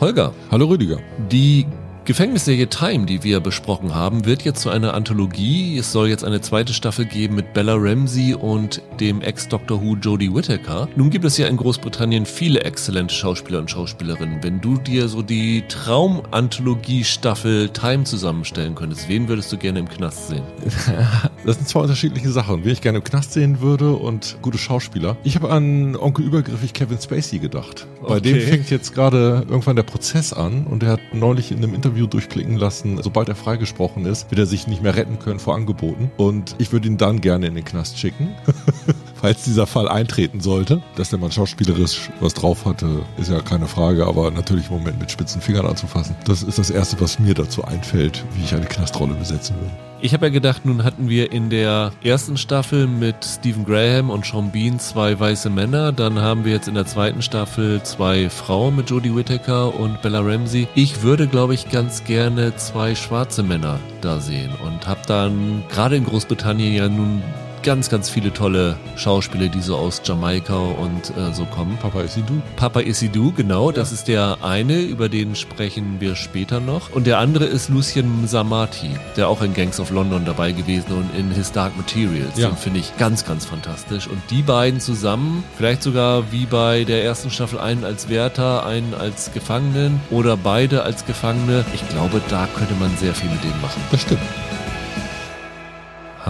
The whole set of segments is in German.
Holger. Hallo Rüdiger. Die Gefängnisserie Time, die wir besprochen haben, wird jetzt zu einer Anthologie. Es soll jetzt eine zweite Staffel geben mit Bella Ramsey und dem Ex-Doctor Who Jodie Whittaker. Nun gibt es ja in Großbritannien viele exzellente Schauspieler und Schauspielerinnen. Wenn du dir so die Traum-Anthologie-Staffel Time zusammenstellen könntest, wen würdest du gerne im Knast sehen? Das sind zwei unterschiedliche Sachen. Wen ich gerne im Knast sehen würde und gute Schauspieler. Ich habe an Onkel übergriffig Kevin Spacey gedacht. Bei Okay. dem fängt jetzt gerade irgendwann der Prozess an und er hat neulich in einem Interview durchblicken lassen, sobald er freigesprochen ist, wird er sich nicht mehr retten können vor Angeboten. Und ich würde ihn dann gerne in den Knast schicken. Falls dieser Fall eintreten sollte, dass der Mann schauspielerisch was drauf hatte, ist ja keine Frage, aber natürlich im Moment mit spitzen Fingern anzufassen. Das ist das Erste, was mir dazu einfällt, wie ich eine Knastrolle besetzen würde. Ich habe ja gedacht, nun hatten wir in der ersten Staffel mit Stephen Graham und Sean Bean zwei weiße Männer. Dann haben wir jetzt in der zweiten Staffel zwei Frauen mit Jodie Whittaker und Bella Ramsey. Ich würde, glaube ich, ganz gerne zwei schwarze Männer da sehen und habe dann gerade in Großbritannien ja nun ganz, ganz viele tolle Schauspieler, die so aus Jamaika und äh, so kommen. Papa, ist sie du? Papa Isidou, genau, das ist der eine, über den sprechen wir später noch. Und der andere ist Lucien Samati, der auch in Gangs of London dabei gewesen und in His Dark Materials. Ja. Den finde ich ganz, ganz fantastisch. Und die beiden zusammen, vielleicht sogar wie bei der ersten Staffel, einen als Wärter, einen als Gefangenen oder beide als Gefangene. Ich glaube, da könnte man sehr viel mit denen machen. Das stimmt.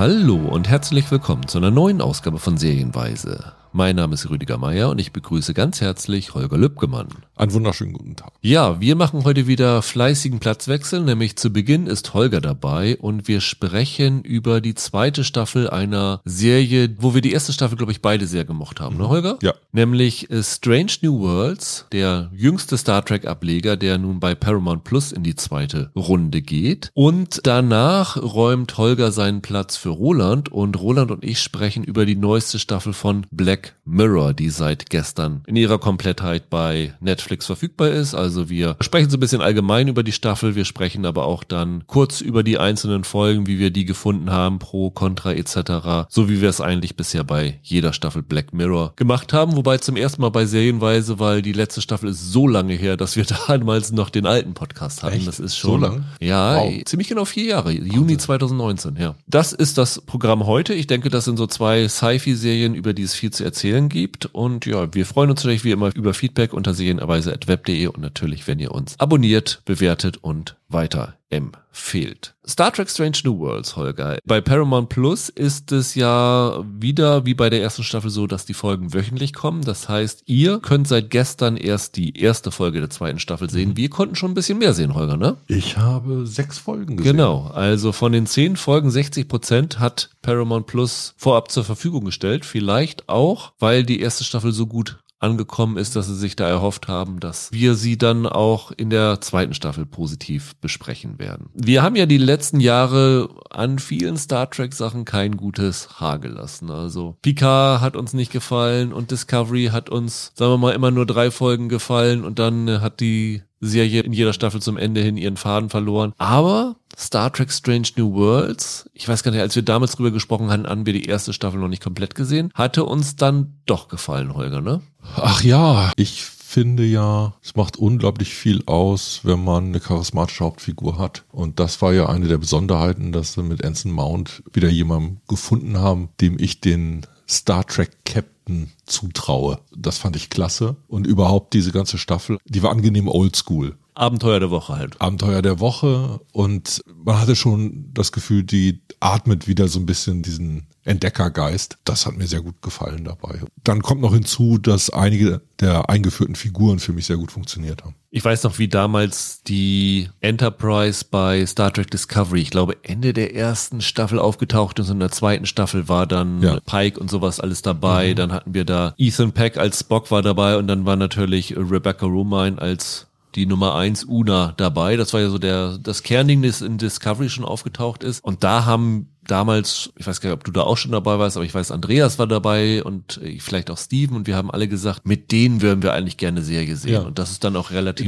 Hallo und herzlich willkommen zu einer neuen Ausgabe von Serienweise. Mein Name ist Rüdiger Meier und ich begrüße ganz herzlich Holger Lübgemann. Einen wunderschönen guten Tag. Ja, wir machen heute wieder fleißigen Platzwechsel, nämlich zu Beginn ist Holger dabei und wir sprechen über die zweite Staffel einer Serie, wo wir die erste Staffel, glaube ich, beide sehr gemocht haben, ne Holger? Ja. Nämlich äh, Strange New Worlds, der jüngste Star Trek Ableger, der nun bei Paramount Plus in die zweite Runde geht. Und danach räumt Holger seinen Platz für Roland und Roland und ich sprechen über die neueste Staffel von Black Mirror, die seit gestern in ihrer Komplettheit bei Netflix verfügbar ist. Also wir sprechen so ein bisschen allgemein über die Staffel, wir sprechen aber auch dann kurz über die einzelnen Folgen, wie wir die gefunden haben, pro, contra etc. So wie wir es eigentlich bisher bei jeder Staffel Black Mirror gemacht haben. Wobei zum ersten Mal bei Serienweise, weil die letzte Staffel ist so lange her, dass wir damals noch den alten Podcast hatten. Echt? Das ist So schon lang? Ja, Wow. ziemlich genau vier Jahre. Juni 2019, ja. Das ist das Programm heute. Ich denke, das sind so zwei Sci-Fi-Serien, über die es viel zu erzählen gibt. Und ja, wir freuen uns natürlich wie immer über Feedback unter serienweise.web.de und natürlich, wenn ihr uns abonniert, bewertet und weiter empfehlt. Star Trek Strange New Worlds, Holger. Bei Paramount Plus ist es ja wieder wie bei der ersten Staffel so, dass die Folgen wöchentlich kommen. Das heißt, ihr könnt seit gestern erst die erste Folge der zweiten Staffel sehen. Wir konnten schon ein bisschen mehr sehen, Holger, ne? Ich habe sechs Folgen gesehen. Genau, also von den zehn Folgen 60 Prozent hat Paramount Plus vorab zur Verfügung gestellt. Vielleicht auch, weil die erste Staffel so gut angekommen ist, dass sie sich da erhofft haben, dass wir sie dann auch in der zweiten Staffel positiv besprechen werden. Wir haben ja die letzten Jahre an vielen Star Trek Sachen kein gutes Haar gelassen. Also Picard hat uns nicht gefallen und Discovery hat uns, sagen wir mal, immer nur drei Folgen gefallen und dann hat die Serie in jeder Staffel zum Ende hin ihren Faden verloren. Aber Star Trek Strange New Worlds, ich weiß gar nicht, als wir damals drüber gesprochen hatten, haben wir die erste Staffel noch nicht komplett gesehen, hatte uns dann doch gefallen, Holger, ne? Ach ja, ich finde ja, es macht unglaublich viel aus, wenn man eine charismatische Hauptfigur hat. Und das war ja eine der Besonderheiten, dass sie mit Anson Mount wieder jemanden gefunden haben, dem ich den Star Trek Captain zutraue. Das fand ich klasse. Und überhaupt diese ganze Staffel, die war angenehm oldschool. Abenteuer der Woche halt. Abenteuer der Woche und man hatte schon das Gefühl, die atmet wieder so ein bisschen diesen Entdeckergeist. Das hat mir sehr gut gefallen dabei. Dann kommt noch hinzu, dass einige der eingeführten Figuren für mich sehr gut funktioniert haben. Ich weiß noch, wie damals die Enterprise bei Star Trek Discovery, ich glaube Ende der ersten Staffel aufgetaucht ist und in der zweiten Staffel war dann Ja. Pike und sowas alles dabei. Dann hatten wir da Ethan Peck als Spock war dabei und dann war natürlich Rebecca Romine als die Nummer eins Una dabei. Das war ja so der, das Kernding, das in Discovery schon aufgetaucht ist. Und da haben damals, ich weiß gar nicht, ob du da auch schon dabei warst, aber ich weiß, Andreas war dabei und äh, vielleicht auch Steven und wir haben alle gesagt, mit denen würden wir eigentlich gerne Serie sehen. Ja. Und das ist dann auch relativ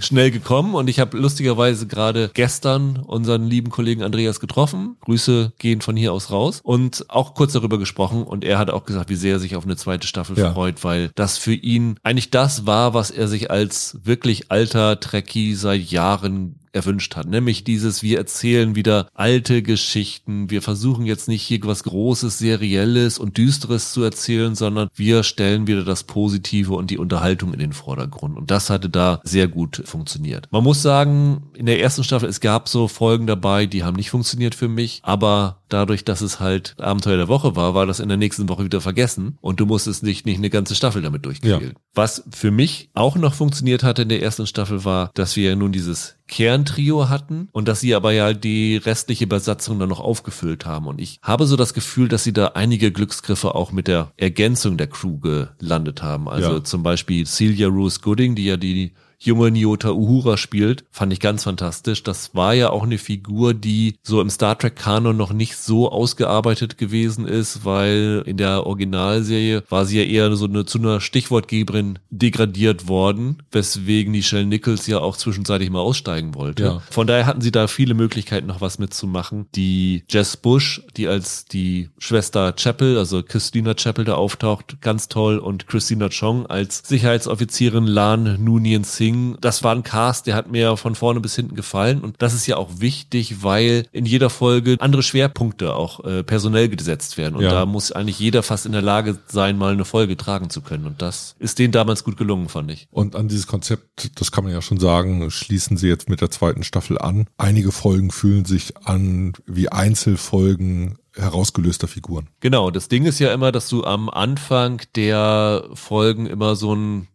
schnell gekommen. Und ich habe lustigerweise gerade gestern unseren lieben Kollegen Andreas getroffen. Grüße gehen von hier aus raus und auch kurz darüber gesprochen. Und er hat auch gesagt, wie sehr er sich auf eine zweite Staffel ja. freut, weil das für ihn eigentlich das war, was er sich als wirklich alter Trekkie seit Jahren erwünscht hat, nämlich dieses, wir erzählen wieder alte Geschichten, wir versuchen jetzt nicht hier was Großes, Serielles und Düsteres zu erzählen, sondern wir stellen wieder das Positive und die Unterhaltung in den Vordergrund. Und das hatte da sehr gut funktioniert. Man muss sagen, in der ersten Staffel, es gab so Folgen dabei, die haben nicht funktioniert für mich, aber dadurch, dass es halt Abenteuer der Woche war, war das in der nächsten Woche wieder vergessen und du musstest nicht, nicht eine ganze Staffel damit durchquälen. Ja. Was für mich auch noch funktioniert hatte in der ersten Staffel war, dass wir ja nun dieses Kerntrio hatten und dass sie aber ja die restliche Besatzung dann noch aufgefüllt haben. Und ich habe so das Gefühl, dass sie da einige Glücksgriffe auch mit der Ergänzung der Crew gelandet haben. Also ja. zum Beispiel Celia Rose Gooding, die ja die junge Nyota Uhura spielt, fand ich ganz fantastisch. Das war ja auch eine Figur, die so im Star Trek Kanon noch nicht so ausgearbeitet gewesen ist, weil in der Originalserie war sie ja eher so eine, zu einer Stichwortgeberin degradiert worden, weswegen die Shell Nichols ja auch zwischenzeitlich mal aussteigen wollte. Ja. Von daher hatten sie da viele Möglichkeiten noch was mitzumachen. Die Jess Bush, die als die Schwester Chapel, also Christina Chapel da auftaucht, ganz toll und Christina Chong als Sicherheitsoffizierin Lan Nunien Singh Ding, das war ein Cast, der hat mir von vorne bis hinten gefallen und das ist ja auch wichtig, weil in jeder Folge andere Schwerpunkte auch äh, personell gesetzt werden und ja. da muss eigentlich jeder fast in der Lage sein, mal eine Folge tragen zu können und das ist denen damals gut gelungen, fand ich. Und an dieses Konzept, das kann man ja schon sagen, schließen sie jetzt mit der zweiten Staffel an. Einige Folgen fühlen sich an wie Einzelfolgen herausgelöster Figuren. Genau, das Ding ist ja immer, dass du am Anfang der Folgen immer so ein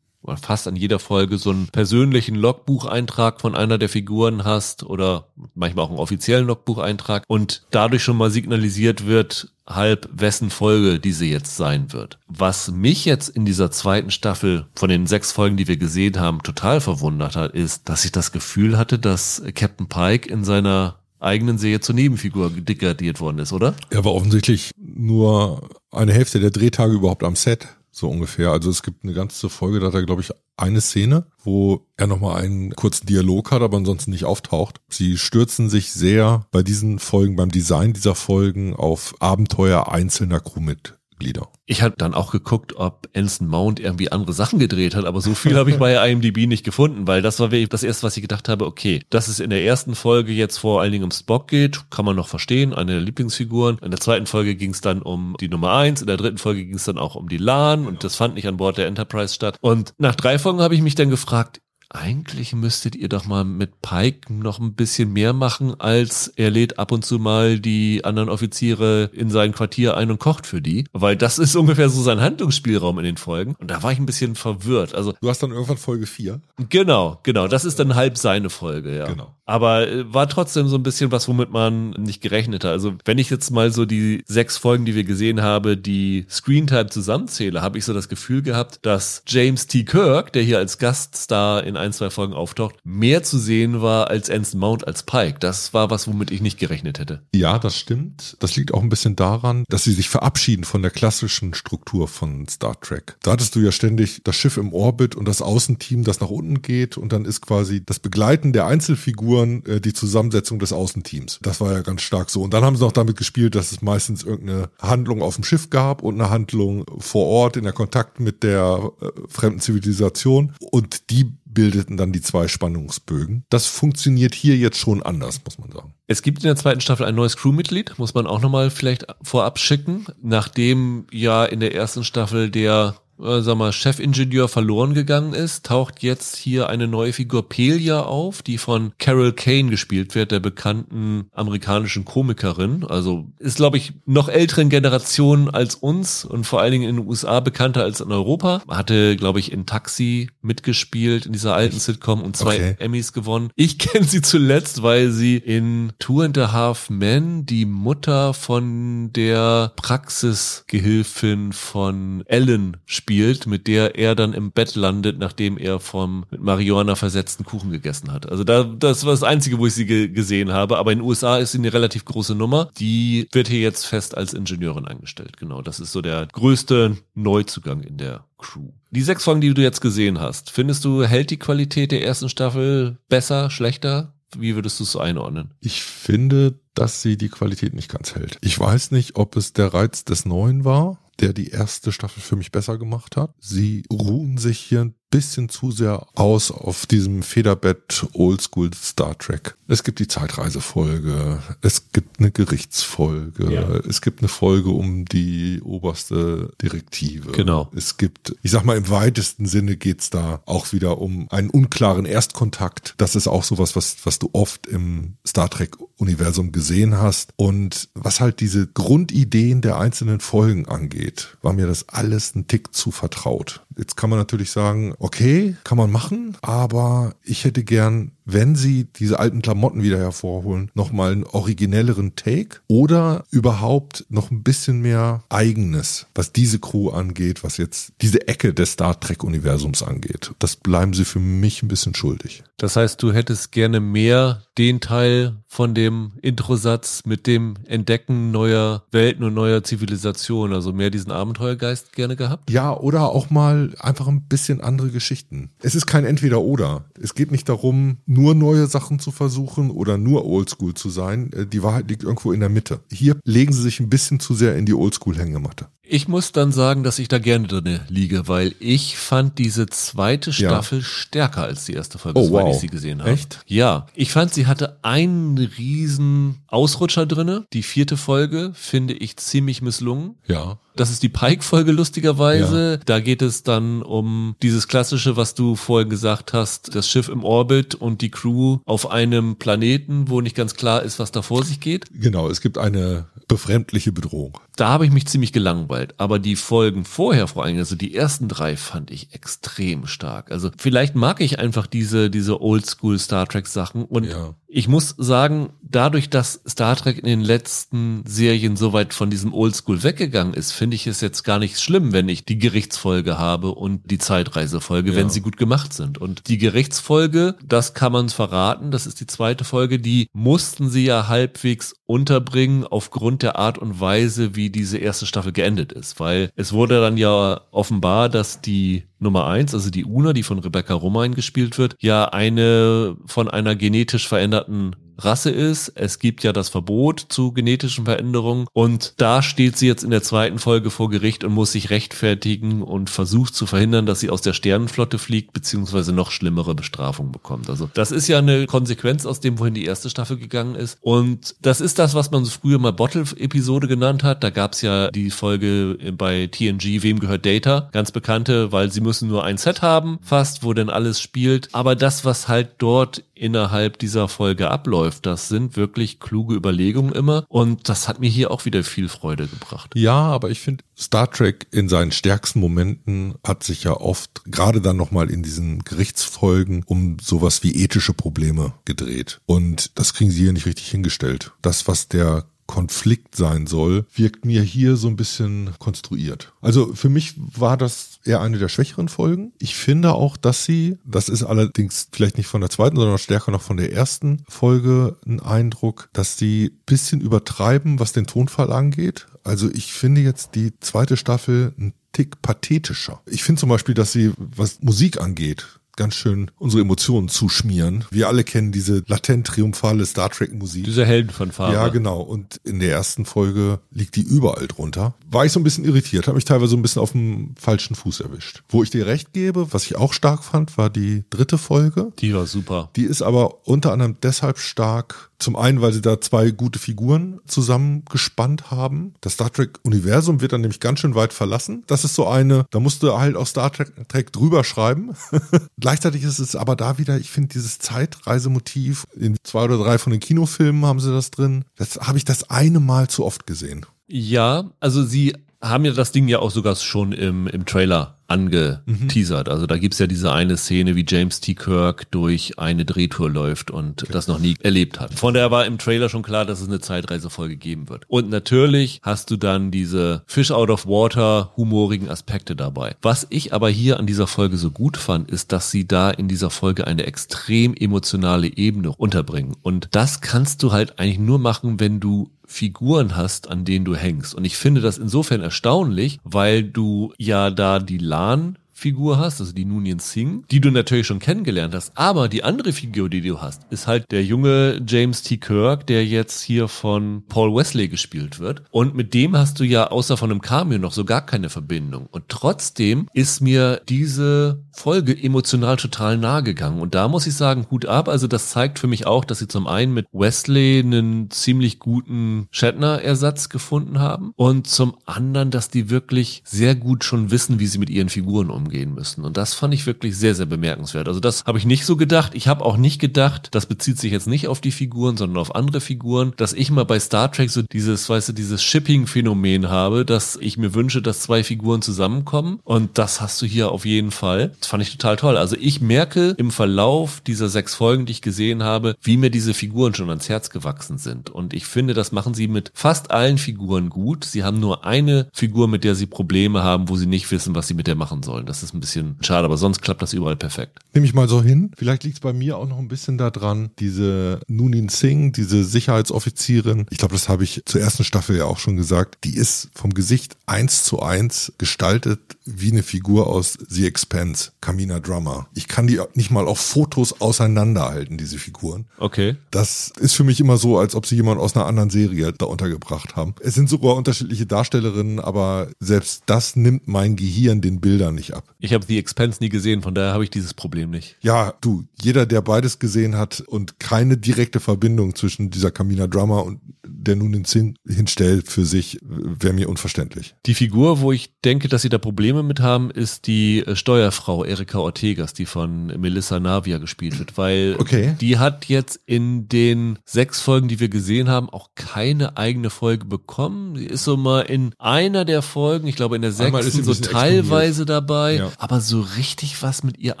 fast an jeder Folge so einen persönlichen Logbucheintrag von einer der Figuren hast oder manchmal auch einen offiziellen Logbucheintrag und dadurch schon mal signalisiert wird, halb wessen Folge diese jetzt sein wird. Was mich jetzt in dieser zweiten Staffel von den sechs Folgen, die wir gesehen haben, total verwundert hat, ist, dass ich das Gefühl hatte, dass Captain Pike in seiner eigenen Serie zur Nebenfigur degradiert worden ist, oder? Er war offensichtlich nur eine Hälfte der Drehtage überhaupt am Set so ungefähr. Also es gibt eine ganze Folge, da hat er, glaube ich, eine Szene, wo er nochmal einen kurzen Dialog hat, aber ansonsten nicht auftaucht. Sie stürzen sich sehr bei diesen Folgen, beim Design dieser Folgen auf Abenteuer einzelner Crewmitglieder. Mitglieder. Ich habe dann auch geguckt, ob Anson Mount irgendwie andere Sachen gedreht hat, aber so viel habe ich bei IMDb nicht gefunden, weil das war das erste, was ich gedacht habe, okay, dass es in der ersten Folge jetzt vor allen Dingen um Spock geht, kann man noch verstehen, eine der Lieblingsfiguren. In der zweiten Folge ging es dann um die Nummer eins, in der dritten Folge ging es dann auch um die LAN und das fand nicht an Bord der Enterprise statt. Und nach drei Folgen habe ich mich dann gefragt, eigentlich müsstet ihr doch mal mit Pike noch ein bisschen mehr machen, als er lädt ab und zu mal die anderen Offiziere in sein Quartier ein und kocht für die. Weil das ist ungefähr so sein Handlungsspielraum in den Folgen. Und da war ich ein bisschen verwirrt. Also Du hast dann irgendwann Folge 4. Genau, genau. Das ist dann halb seine Folge, ja. Genau. Aber äh, war trotzdem so ein bisschen was, womit man nicht gerechnet hat. Also wenn ich jetzt mal so die sechs Folgen, die wir gesehen haben, die Screentime zusammenzähle, habe ich so das Gefühl gehabt, dass James T. Kirk, der hier als Gaststar in ein, zwei Folgen auftaucht, mehr zu sehen war als Anson Mount als Pike. Das war was, womit ich nicht gerechnet hätte. Ja, das stimmt. Das liegt auch ein bisschen daran, dass sie sich verabschieden von der klassischen Struktur von Star Trek. Da hattest du ja ständig das Schiff im Orbit und das Außenteam, das nach unten geht und dann ist quasi das Begleiten der Einzelfiguren äh, die Zusammensetzung des Außenteams. Das war ja ganz stark so. Und dann haben sie noch damit gespielt, dass es meistens irgendeine Handlung auf dem Schiff gab und eine Handlung vor Ort in der Kontakt mit der äh, fremden Zivilisation und die bildeten dann die zwei Spannungsbögen. Das funktioniert hier jetzt schon anders, muss man sagen. Es gibt in der zweiten Staffel ein neues Crewmitglied, muss man auch nochmal vielleicht vorab schicken, nachdem ja in der ersten Staffel der äh, sag mal, Chefingenieur verloren gegangen ist, taucht jetzt hier eine neue Figur Pelia auf, die von Carol Kane gespielt wird, der bekannten amerikanischen Komikerin. Also ist, glaube ich, noch älteren Generationen als uns und vor allen Dingen in den USA bekannter als in Europa. Hatte, glaube ich, in Taxi mitgespielt, in dieser alten Sitcom und zwei okay. Emmys gewonnen. Ich kenne sie zuletzt, weil sie in Two and a Half Men die Mutter von der Praxisgehilfin von Ellen spielt spielt, mit der er dann im Bett landet, nachdem er vom mit Marihuana versetzten Kuchen gegessen hat. Also da, das war das Einzige, wo ich sie ge gesehen habe. Aber in den USA ist sie eine relativ große Nummer. Die wird hier jetzt fest als Ingenieurin angestellt. Genau, das ist so der größte Neuzugang in der Crew. Die sechs Folgen, die du jetzt gesehen hast, findest du, hält die Qualität der ersten Staffel besser, schlechter? Wie würdest du es einordnen? Ich finde, dass sie die Qualität nicht ganz hält. Ich weiß nicht, ob es der Reiz des Neuen war, der die erste Staffel für mich besser gemacht hat. Sie ruhen sich hier ein bisschen zu sehr aus auf diesem Federbett Oldschool Star Trek. Es gibt die Zeitreisefolge, es gibt eine Gerichtsfolge, ja. es gibt eine Folge um die oberste Direktive. Genau. Es gibt, ich sag mal, im weitesten Sinne geht's da auch wieder um einen unklaren Erstkontakt. Das ist auch sowas, was, was du oft im Star Trek Universum gesehen hast. Und was halt diese Grundideen der einzelnen Folgen angeht, war mir das alles ein Tick zu vertraut. Jetzt kann man natürlich sagen, okay, kann man machen, aber ich hätte gern wenn sie diese alten Klamotten wieder hervorholen, nochmal einen originelleren Take oder überhaupt noch ein bisschen mehr eigenes, was diese Crew angeht, was jetzt diese Ecke des Star Trek Universums angeht. Das bleiben sie für mich ein bisschen schuldig. Das heißt, du hättest gerne mehr den Teil von dem Introsatz mit dem Entdecken neuer Welten und neuer Zivilisationen, also mehr diesen Abenteuergeist gerne gehabt? Ja, oder auch mal einfach ein bisschen andere Geschichten. Es ist kein Entweder-Oder. Es geht nicht darum, nur neue Sachen zu versuchen oder nur Oldschool zu sein. Äh, die Wahrheit liegt irgendwo in der Mitte. Hier legen sie sich ein bisschen zu sehr in die Oldschool-Hängematte. Ich muss dann sagen, dass ich da gerne drin liege, weil ich fand diese zweite Staffel ja. stärker als die erste Folge, oh, wow. ich sie gesehen habe. Echt? Ja. Ich fand, sie hatte einen riesen Ausrutscher drinne. Die vierte Folge finde ich ziemlich misslungen. Ja. Das ist die Pike-Folge lustigerweise. Ja. Da geht es dann um dieses klassische, was du vorhin gesagt hast, das Schiff im Orbit und die Crew auf einem Planeten, wo nicht ganz klar ist, was da vor sich geht. Genau, es gibt eine befremdliche Bedrohung. Da habe ich mich ziemlich gelangweilt. Aber die Folgen vorher vor allem, also die ersten drei fand ich extrem stark. Also vielleicht mag ich einfach diese, diese Oldschool Star Trek Sachen und ja. Ich muss sagen, dadurch, dass Star Trek in den letzten Serien so weit von diesem Oldschool weggegangen ist, finde ich es jetzt gar nicht schlimm, wenn ich die Gerichtsfolge habe und die Zeitreisefolge, ja. wenn sie gut gemacht sind. Und die Gerichtsfolge, das kann man verraten, das ist die zweite Folge, die mussten sie ja halbwegs unterbringen aufgrund der Art und Weise, wie diese erste Staffel geendet ist. Weil es wurde dann ja offenbar, dass die Nummer eins, also die Una, die von Rebecca Romain gespielt wird, ja eine von einer genetisch veränderten Rasse ist. Es gibt ja das Verbot zu genetischen Veränderungen und da steht sie jetzt in der zweiten Folge vor Gericht und muss sich rechtfertigen und versucht zu verhindern, dass sie aus der Sternenflotte fliegt, beziehungsweise noch schlimmere Bestrafungen bekommt. Also das ist ja eine Konsequenz aus dem, wohin die erste Staffel gegangen ist. Und das ist das, was man so früher mal Bottle-Episode genannt hat. Da gab es ja die Folge bei TNG, wem gehört Data? Ganz bekannte, weil sie müssen nur ein Set haben, fast, wo denn alles spielt. Aber das, was halt dort innerhalb dieser Folge abläuft. Das sind wirklich kluge Überlegungen immer und das hat mir hier auch wieder viel Freude gebracht. Ja, aber ich finde, Star Trek in seinen stärksten Momenten hat sich ja oft, gerade dann nochmal in diesen Gerichtsfolgen, um sowas wie ethische Probleme gedreht. Und das kriegen sie hier nicht richtig hingestellt. Das, was der Konflikt sein soll, wirkt mir hier so ein bisschen konstruiert. Also für mich war das eher eine der schwächeren Folgen. Ich finde auch, dass sie, das ist allerdings vielleicht nicht von der zweiten, sondern stärker noch von der ersten Folge ein Eindruck, dass sie bisschen übertreiben, was den Tonfall angeht. Also ich finde jetzt die zweite Staffel ein Tick pathetischer. Ich finde zum Beispiel, dass sie, was Musik angeht, ganz schön unsere Emotionen zuschmieren. Wir alle kennen diese latent triumphale Star Trek Musik. Diese Heldenfanfare. Ja, genau. Und in der ersten Folge liegt die überall drunter. War ich so ein bisschen irritiert, habe mich teilweise so ein bisschen auf dem falschen Fuß erwischt. Wo ich dir recht gebe, was ich auch stark fand, war die dritte Folge. Die war super. Die ist aber unter anderem deshalb stark, zum einen, weil sie da zwei gute Figuren zusammengespannt haben. Das Star Trek-Universum wird dann nämlich ganz schön weit verlassen. Das ist so eine, da musst du halt auch Star Trek drüber schreiben. Gleichzeitig ist es aber da wieder, ich finde dieses Zeitreisemotiv, in zwei oder drei von den Kinofilmen haben sie das drin. Das habe ich das eine Mal zu oft gesehen. Ja, also sie haben ja das Ding ja auch sogar schon im, im Trailer angeteasert. Also da gibt's ja diese eine Szene, wie James T. Kirk durch eine Drehtour läuft und das noch nie erlebt hat. Von daher war im Trailer schon klar, dass es eine Zeitreisefolge geben wird. Und natürlich hast du dann diese Fish out of water humorigen Aspekte dabei. Was ich aber hier an dieser Folge so gut fand, ist, dass sie da in dieser Folge eine extrem emotionale Ebene unterbringen. Und das kannst du halt eigentlich nur machen, wenn du Figuren hast, an denen du hängst. Und ich finde das insofern erstaunlich, weil du ja da die Lan Figur hast, also die Nunien Singh, die du natürlich schon kennengelernt hast. Aber die andere Figur, die du hast, ist halt der junge James T. Kirk, der jetzt hier von Paul Wesley gespielt wird. Und mit dem hast du ja außer von einem Cameo noch so gar keine Verbindung. Und trotzdem ist mir diese Folge emotional total nahe gegangen. Und da muss ich sagen, Hut ab. Also das zeigt für mich auch, dass sie zum einen mit Wesley einen ziemlich guten Shatner-Ersatz gefunden haben und zum anderen, dass die wirklich sehr gut schon wissen, wie sie mit ihren Figuren umgehen umgehen müssen. Und das fand ich wirklich sehr, sehr bemerkenswert. Also das habe ich nicht so gedacht. Ich habe auch nicht gedacht, das bezieht sich jetzt nicht auf die Figuren, sondern auf andere Figuren, dass ich mal bei Star Trek so dieses, weißt du, dieses Shipping-Phänomen habe, dass ich mir wünsche, dass zwei Figuren zusammenkommen. Und das hast du hier auf jeden Fall. Das fand ich total toll. Also ich merke im Verlauf dieser sechs Folgen, die ich gesehen habe, wie mir diese Figuren schon ans Herz gewachsen sind. Und ich finde, das machen sie mit fast allen Figuren gut. Sie haben nur eine Figur, mit der sie Probleme haben, wo sie nicht wissen, was sie mit der machen sollen. Das ist ein bisschen schade, aber sonst klappt das überall perfekt. Nehme ich mal so hin. Vielleicht liegt es bei mir auch noch ein bisschen daran, diese Nunin Singh, diese Sicherheitsoffizierin, ich glaube, das habe ich zur ersten Staffel ja auch schon gesagt, die ist vom Gesicht eins zu eins gestaltet wie eine Figur aus The Expense, Kamina Drummer. Ich kann die nicht mal auf Fotos auseinanderhalten, diese Figuren. Okay. Das ist für mich immer so, als ob sie jemand aus einer anderen Serie da untergebracht haben. Es sind sogar unterschiedliche Darstellerinnen, aber selbst das nimmt mein Gehirn den Bildern nicht ab. Ich habe The Expense nie gesehen, von daher habe ich dieses Problem nicht. Ja, du, jeder, der beides gesehen hat und keine direkte Verbindung zwischen dieser Kamina Drummer und der nun den Sinn hinstellt für sich, wäre mir unverständlich. Die Figur, wo ich denke, dass sie da Probleme mit haben, ist die äh, Steuerfrau Erika Ortegas, die von Melissa Navia gespielt wird, weil okay. die hat jetzt in den sechs Folgen, die wir gesehen haben, auch keine eigene Folge bekommen. Sie ist so mal in einer der Folgen, ich glaube in der sechsten, so teilweise dabei, ja. aber so richtig was mit ihr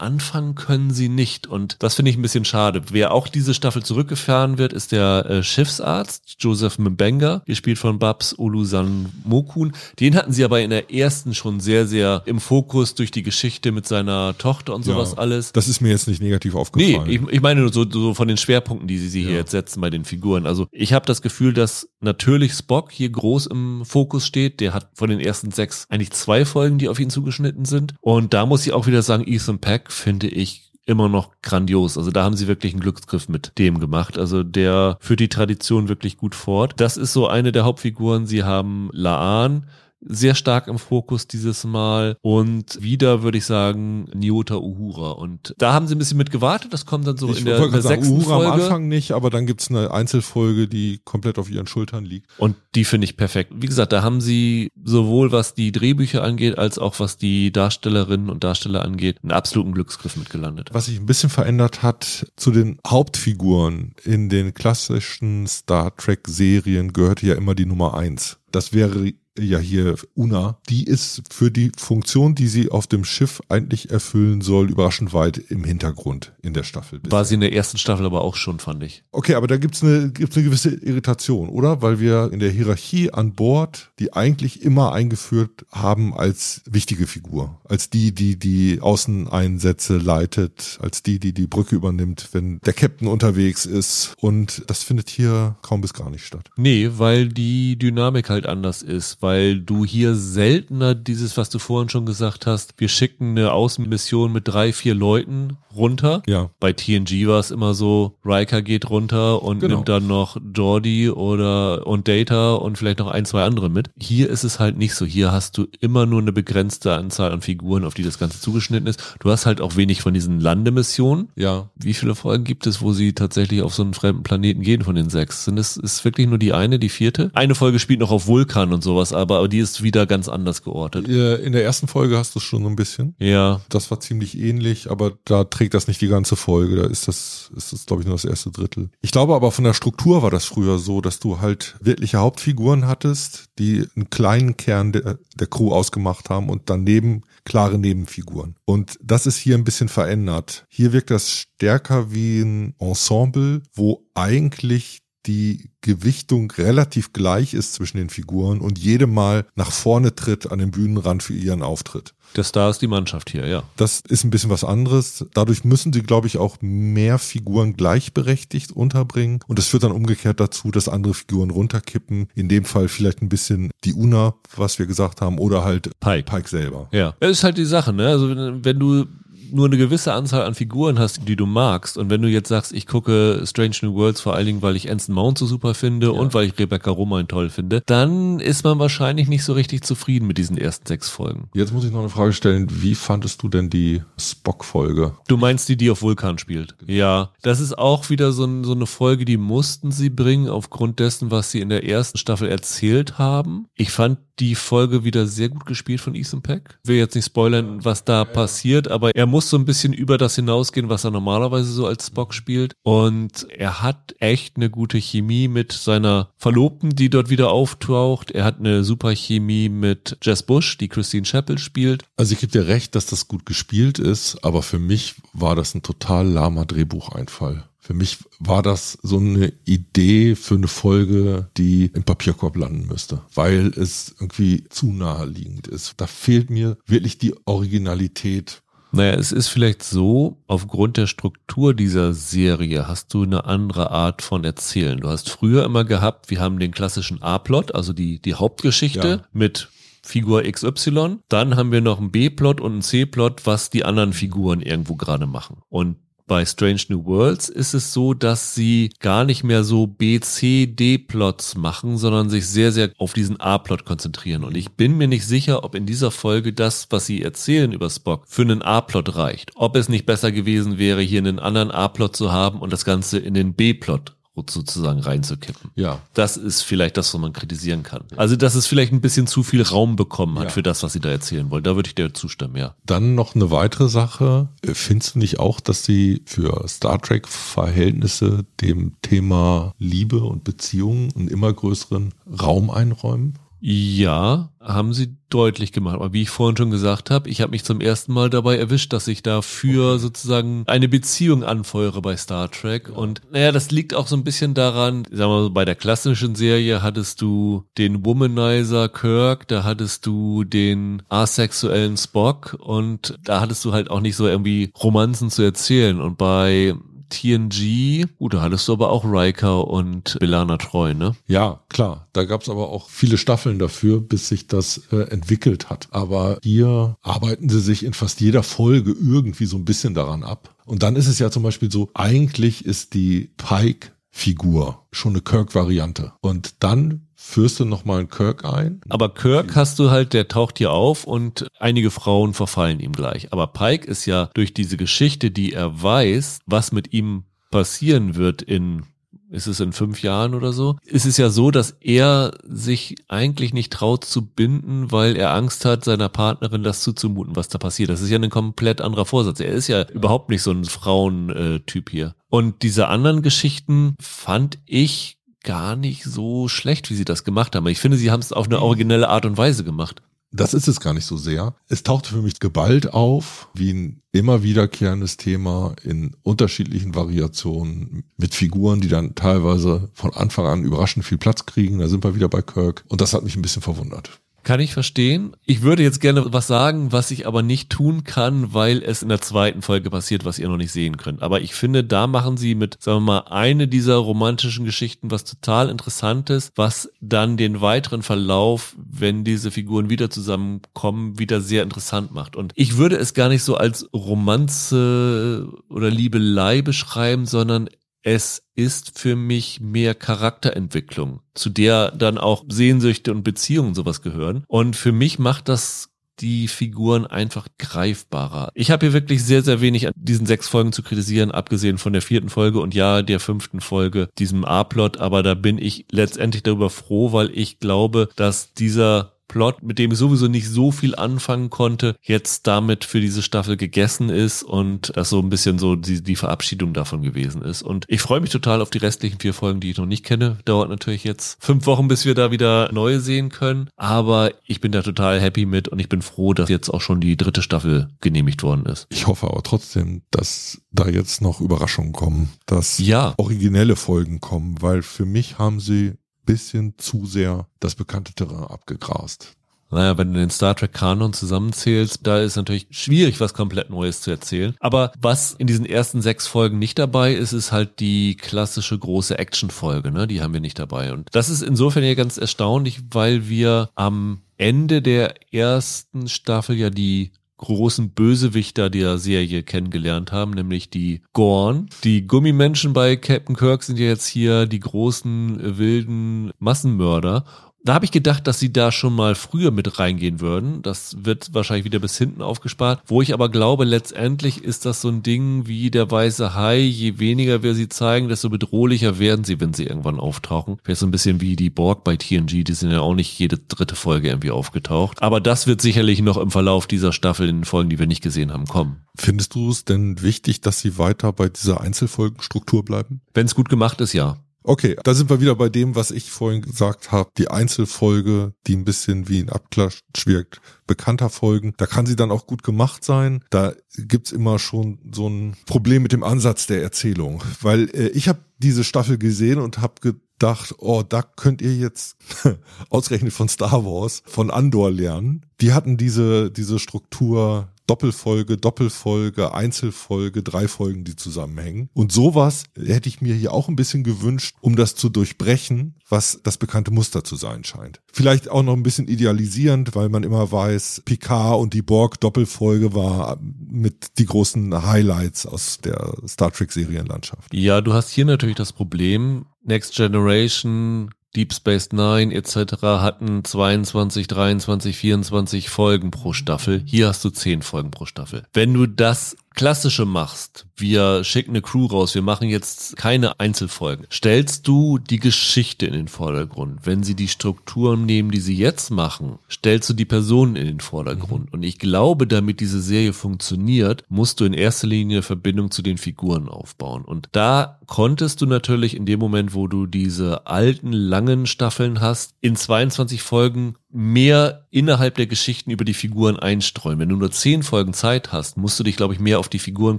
anfangen können sie nicht und das finde ich ein bisschen schade. Wer auch diese Staffel zurückgefahren wird, ist der äh, Schiffsarzt Joseph Mbenga, gespielt von Babs Olusan Mokun. Den hatten sie aber in der ersten schon sehr, sehr im Fokus durch die Geschichte mit seiner Tochter und sowas ja, alles. Das ist mir jetzt nicht negativ aufgefallen. Nee, ich, ich meine nur so, so von den Schwerpunkten, die sie, sie hier jetzt setzen bei den Figuren. Also ich habe das Gefühl, dass natürlich Spock hier groß im Fokus steht. Der hat von den ersten sechs eigentlich zwei Folgen, die auf ihn zugeschnitten sind. Und da muss ich auch wieder sagen, Ethan Peck finde ich immer noch grandios. Also da haben sie wirklich einen Glücksgriff mit dem gemacht. Also der führt die Tradition wirklich gut fort. Das ist so eine der Hauptfiguren. Sie haben Laan, sehr stark im Fokus dieses Mal und wieder würde ich sagen Nyota Uhura und da haben sie ein bisschen mit gewartet, das kommt dann so ich in der, in der sechsten Uhura Folge. am Anfang nicht, aber dann gibt's eine Einzelfolge, die komplett auf ihren Schultern liegt. Und die finde ich perfekt. Wie gesagt, da haben sie sowohl was die Drehbücher angeht, als auch was die Darstellerinnen und Darsteller angeht, einen absoluten Glücksgriff mitgelandet. Was sich ein bisschen verändert hat zu den Hauptfiguren in den klassischen Star Trek Serien gehörte ja immer die Nummer eins. Das wäre ja hier Una, die ist für die Funktion, die sie auf dem Schiff eigentlich erfüllen soll, überraschend weit im Hintergrund in der Staffel. Bisher. War sie in der ersten Staffel aber auch schon, fand ich. Okay, aber da gibt's eine, gibt's eine gewisse Irritation, oder? Weil wir in der Hierarchie an Bord die eigentlich immer eingeführt haben als wichtige Figur. Als die, die die Außeneinsätze leitet, als die, die die Brücke übernimmt, wenn der Captain unterwegs ist. Und das findet hier kaum bis gar nicht statt. Nee, weil die Dynamik halt anders ist weil du hier seltener dieses, was du vorhin schon gesagt hast, wir schicken eine Außenmission mit drei, vier Leuten runter. Ja. Bei TNG war es immer so, Riker geht runter und genau. nimmt dann noch Jordi oder und Data und vielleicht noch ein, zwei andere mit. Hier ist es halt nicht so. Hier hast du immer nur eine begrenzte Anzahl an Figuren, auf die das Ganze zugeschnitten ist. Du hast halt auch wenig von diesen Landemissionen. Ja. Wie viele Folgen gibt es, wo sie tatsächlich auf so einen fremden Planeten gehen von den sechs? Sind es ist wirklich nur die eine, die vierte? Eine Folge spielt noch auf Vulkan und sowas sowas, aber, aber die ist wieder ganz anders geortet. In der ersten Folge hast du es schon so ein bisschen. Ja. Das war ziemlich ähnlich, aber da trägt das nicht die ganze Folge. Da ist das, ist das, glaube ich, nur das erste Drittel. Ich glaube aber von der Struktur war das früher so, dass du halt wirkliche Hauptfiguren hattest, die einen kleinen Kern der, der Crew ausgemacht haben und daneben klare Nebenfiguren. Und das ist hier ein bisschen verändert. Hier wirkt das stärker wie ein Ensemble, wo eigentlich die Gewichtung relativ gleich ist zwischen den Figuren und jede Mal nach vorne tritt an den Bühnenrand für ihren Auftritt. Der Star ist die Mannschaft hier, ja. Das ist ein bisschen was anderes. Dadurch müssen sie, glaube ich, auch mehr Figuren gleichberechtigt unterbringen. Und das führt dann umgekehrt dazu, dass andere Figuren runterkippen. In dem Fall vielleicht ein bisschen die Una, was wir gesagt haben, oder halt Pike, Pike selber. Ja, das ist halt die Sache, ne? Also wenn, wenn du nur eine gewisse Anzahl an Figuren hast, die du magst. Und wenn du jetzt sagst, ich gucke Strange New Worlds vor allen Dingen, weil ich Anson Mount so super finde ja. und weil ich Rebecca Romain toll finde, dann ist man wahrscheinlich nicht so richtig zufrieden mit diesen ersten sechs Folgen. Jetzt muss ich noch eine Frage stellen. Wie fandest du denn die Spock-Folge? Du meinst die, die auf Vulkan spielt? Ja. Das ist auch wieder so, so eine Folge, die mussten sie bringen aufgrund dessen, was sie in der ersten Staffel erzählt haben. Ich fand die Folge wieder sehr gut gespielt von Ethan Peck. Will jetzt nicht spoilern, was da passiert, aber er muss so ein bisschen über das hinausgehen, was er normalerweise so als Spock spielt. Und er hat echt eine gute Chemie mit seiner Verlobten, die dort wieder auftaucht. Er hat eine super Chemie mit Jess Bush, die Christine Chappell spielt. Also ich gebe dir recht, dass das gut gespielt ist, aber für mich war das ein total lahmer Drehbucheinfall. Für mich war das so eine Idee für eine Folge, die im Papierkorb landen müsste, weil es irgendwie zu naheliegend ist. Da fehlt mir wirklich die Originalität. Naja, es ist vielleicht so, aufgrund der Struktur dieser Serie hast du eine andere Art von Erzählen. Du hast früher immer gehabt, wir haben den klassischen A-Plot, also die, die Hauptgeschichte ja. mit Figur XY. Dann haben wir noch einen B-Plot und einen C-Plot, was die anderen Figuren irgendwo gerade machen. Und bei Strange New Worlds ist es so, dass sie gar nicht mehr so B, C, D-Plots machen, sondern sich sehr, sehr auf diesen A-Plot konzentrieren. Und ich bin mir nicht sicher, ob in dieser Folge das, was sie erzählen über Spock, für einen A-Plot reicht. Ob es nicht besser gewesen wäre, hier einen anderen A-Plot zu haben und das Ganze in den B-Plot sozusagen reinzukippen. Ja. Das ist vielleicht das, was man kritisieren kann. Also, dass es vielleicht ein bisschen zu viel Raum bekommen hat ja. für das, was sie da erzählen wollen. Da würde ich dir zustimmen, ja. Dann noch eine weitere Sache. Findest du nicht auch, dass sie für Star Trek Verhältnisse dem Thema Liebe und Beziehungen einen immer größeren Raum einräumen? Ja, haben sie deutlich gemacht. Aber wie ich vorhin schon gesagt habe, ich habe mich zum ersten Mal dabei erwischt, dass ich dafür okay. sozusagen eine Beziehung anfeuere bei Star Trek. Ja. Und naja, das liegt auch so ein bisschen daran, sagen wir mal, bei der klassischen Serie hattest du den Womanizer Kirk, da hattest du den asexuellen Spock und da hattest du halt auch nicht so irgendwie Romanzen zu erzählen. Und bei TNG, gut, da hattest du aber auch Riker und Belana Treu, ne? Ja, klar. Da gab es aber auch viele Staffeln dafür, bis sich das äh, entwickelt hat. Aber hier arbeiten sie sich in fast jeder Folge irgendwie so ein bisschen daran ab. Und dann ist es ja zum Beispiel so, eigentlich ist die Pike Figur schon eine Kirk-Variante. Und dann führst du nochmal einen Kirk ein. Aber Kirk hast du halt, der taucht hier auf und einige Frauen verfallen ihm gleich. Aber Pike ist ja durch diese Geschichte, die er weiß, was mit ihm passieren wird in ist es in fünf Jahren oder so, ist es ja so, dass er sich eigentlich nicht traut zu binden, weil er Angst hat, seiner Partnerin das zuzumuten, was da passiert. Das ist ja ein komplett anderer Vorsatz. Er ist ja überhaupt nicht so ein Frauentyp hier. Und diese anderen Geschichten fand ich gar nicht so schlecht, wie sie das gemacht haben. Ich finde, sie haben es auf eine originelle Art und Weise gemacht. Das ist es gar nicht so sehr. Es tauchte für mich geballt auf, wie ein immer wiederkehrendes Thema in unterschiedlichen Variationen mit Figuren, die dann teilweise von Anfang an überraschend viel Platz kriegen. Da sind wir wieder bei Kirk. Und das hat mich ein bisschen verwundert. Kann ich verstehen. Ich würde jetzt gerne was sagen, was ich aber nicht tun kann, weil es in der zweiten Folge passiert, was ihr noch nicht sehen könnt. Aber ich finde, da machen sie mit, sagen wir mal, eine dieser romantischen Geschichten was total interessantes, was dann den weiteren Verlauf, wenn diese Figuren wieder zusammenkommen, wieder sehr interessant macht. Und ich würde es gar nicht so als Romanze oder Liebelei beschreiben, sondern es ist für mich mehr Charakterentwicklung, zu der dann auch Sehnsüchte und Beziehungen sowas gehören. Und für mich macht das die Figuren einfach greifbarer. Ich habe hier wirklich sehr, sehr wenig an diesen sechs Folgen zu kritisieren, abgesehen von der vierten Folge und ja, der fünften Folge, diesem A-Plot, aber da bin ich letztendlich darüber froh, weil ich glaube, dass dieser Plot, mit dem ich sowieso nicht so viel anfangen konnte, jetzt damit für diese Staffel gegessen ist und das so ein bisschen so die, die Verabschiedung davon gewesen ist. Und ich freue mich total auf die restlichen vier Folgen, die ich noch nicht kenne. Dauert natürlich jetzt fünf Wochen, bis wir da wieder neue sehen können. Aber ich bin da total happy mit und ich bin froh, dass jetzt auch schon die dritte Staffel genehmigt worden ist. Ich hoffe aber trotzdem, dass da jetzt noch Überraschungen kommen, dass ja. originelle Folgen kommen, weil für mich haben sie bisschen zu sehr das bekannte Terrain abgegrast. Naja, wenn du den Star Trek Kanon zusammenzählst, da ist natürlich schwierig, was komplett Neues zu erzählen. Aber was in diesen ersten sechs Folgen nicht dabei ist, ist halt die klassische große Action-Folge, ne? Die haben wir nicht dabei. Und das ist insofern ja ganz erstaunlich, weil wir am Ende der ersten Staffel ja die großen Bösewichter der Serie kennengelernt haben, nämlich die Gorn. Die Gummimenschen bei Captain Kirk sind ja jetzt hier die großen wilden Massenmörder da habe ich gedacht, dass sie da schon mal früher mit reingehen würden. Das wird wahrscheinlich wieder bis hinten aufgespart. Wo ich aber glaube, letztendlich ist das so ein Ding wie der weiße Hai. Je weniger wir sie zeigen, desto bedrohlicher werden sie, wenn sie irgendwann auftauchen. Vielleicht so ein bisschen wie die Borg bei TNG. Die sind ja auch nicht jede dritte Folge irgendwie aufgetaucht. Aber das wird sicherlich noch im Verlauf dieser Staffel in den Folgen, die wir nicht gesehen haben, kommen. Findest du es denn wichtig, dass sie weiter bei dieser Einzelfolgenstruktur bleiben? Wenn es gut gemacht ist, ja. Okay, da sind wir wieder bei dem, was ich vorhin gesagt habe. Die Einzelfolge, die ein bisschen wie ein Abklatsch wirkt, bekannter Folgen. Da kann sie dann auch gut gemacht sein. Da gibt's immer schon so ein Problem mit dem Ansatz der Erzählung. Weil äh, ich habe diese Staffel gesehen und habe gedacht, oh, da könnt ihr jetzt ausgerechnet von Star Wars, von Andor lernen. Die hatten diese, diese Struktur Doppelfolge, Doppelfolge, Einzelfolge, drei Folgen, die zusammenhängen. Und sowas hätte ich mir hier auch ein bisschen gewünscht, um das zu durchbrechen, was das bekannte Muster zu sein scheint. Vielleicht auch noch ein bisschen idealisierend, weil man immer weiß, Picard und die Borg Doppelfolge war mit die großen Highlights aus der Star Trek Serienlandschaft. Ja, du hast hier natürlich das Problem, Next Generation Deep Space Nine etc. hatten 22, 23, 24 Folgen pro Staffel. Hier hast du 10 Folgen pro Staffel. Wenn du das Klassische machst, wir schicken eine Crew raus, wir machen jetzt keine Einzelfolgen, stellst du die Geschichte in den Vordergrund. Wenn sie die Strukturen nehmen, die sie jetzt machen, stellst du die Personen in den Vordergrund. Mhm. Und ich glaube, damit diese Serie funktioniert, musst du in erster Linie Verbindung zu den Figuren aufbauen. Und da konntest du natürlich in dem Moment, wo du diese alten, langen Staffeln hast, in 22 Folgen mehr innerhalb der Geschichten über die Figuren einstreuen. Wenn du nur zehn Folgen Zeit hast, musst du dich, glaube ich, mehr auf die Figuren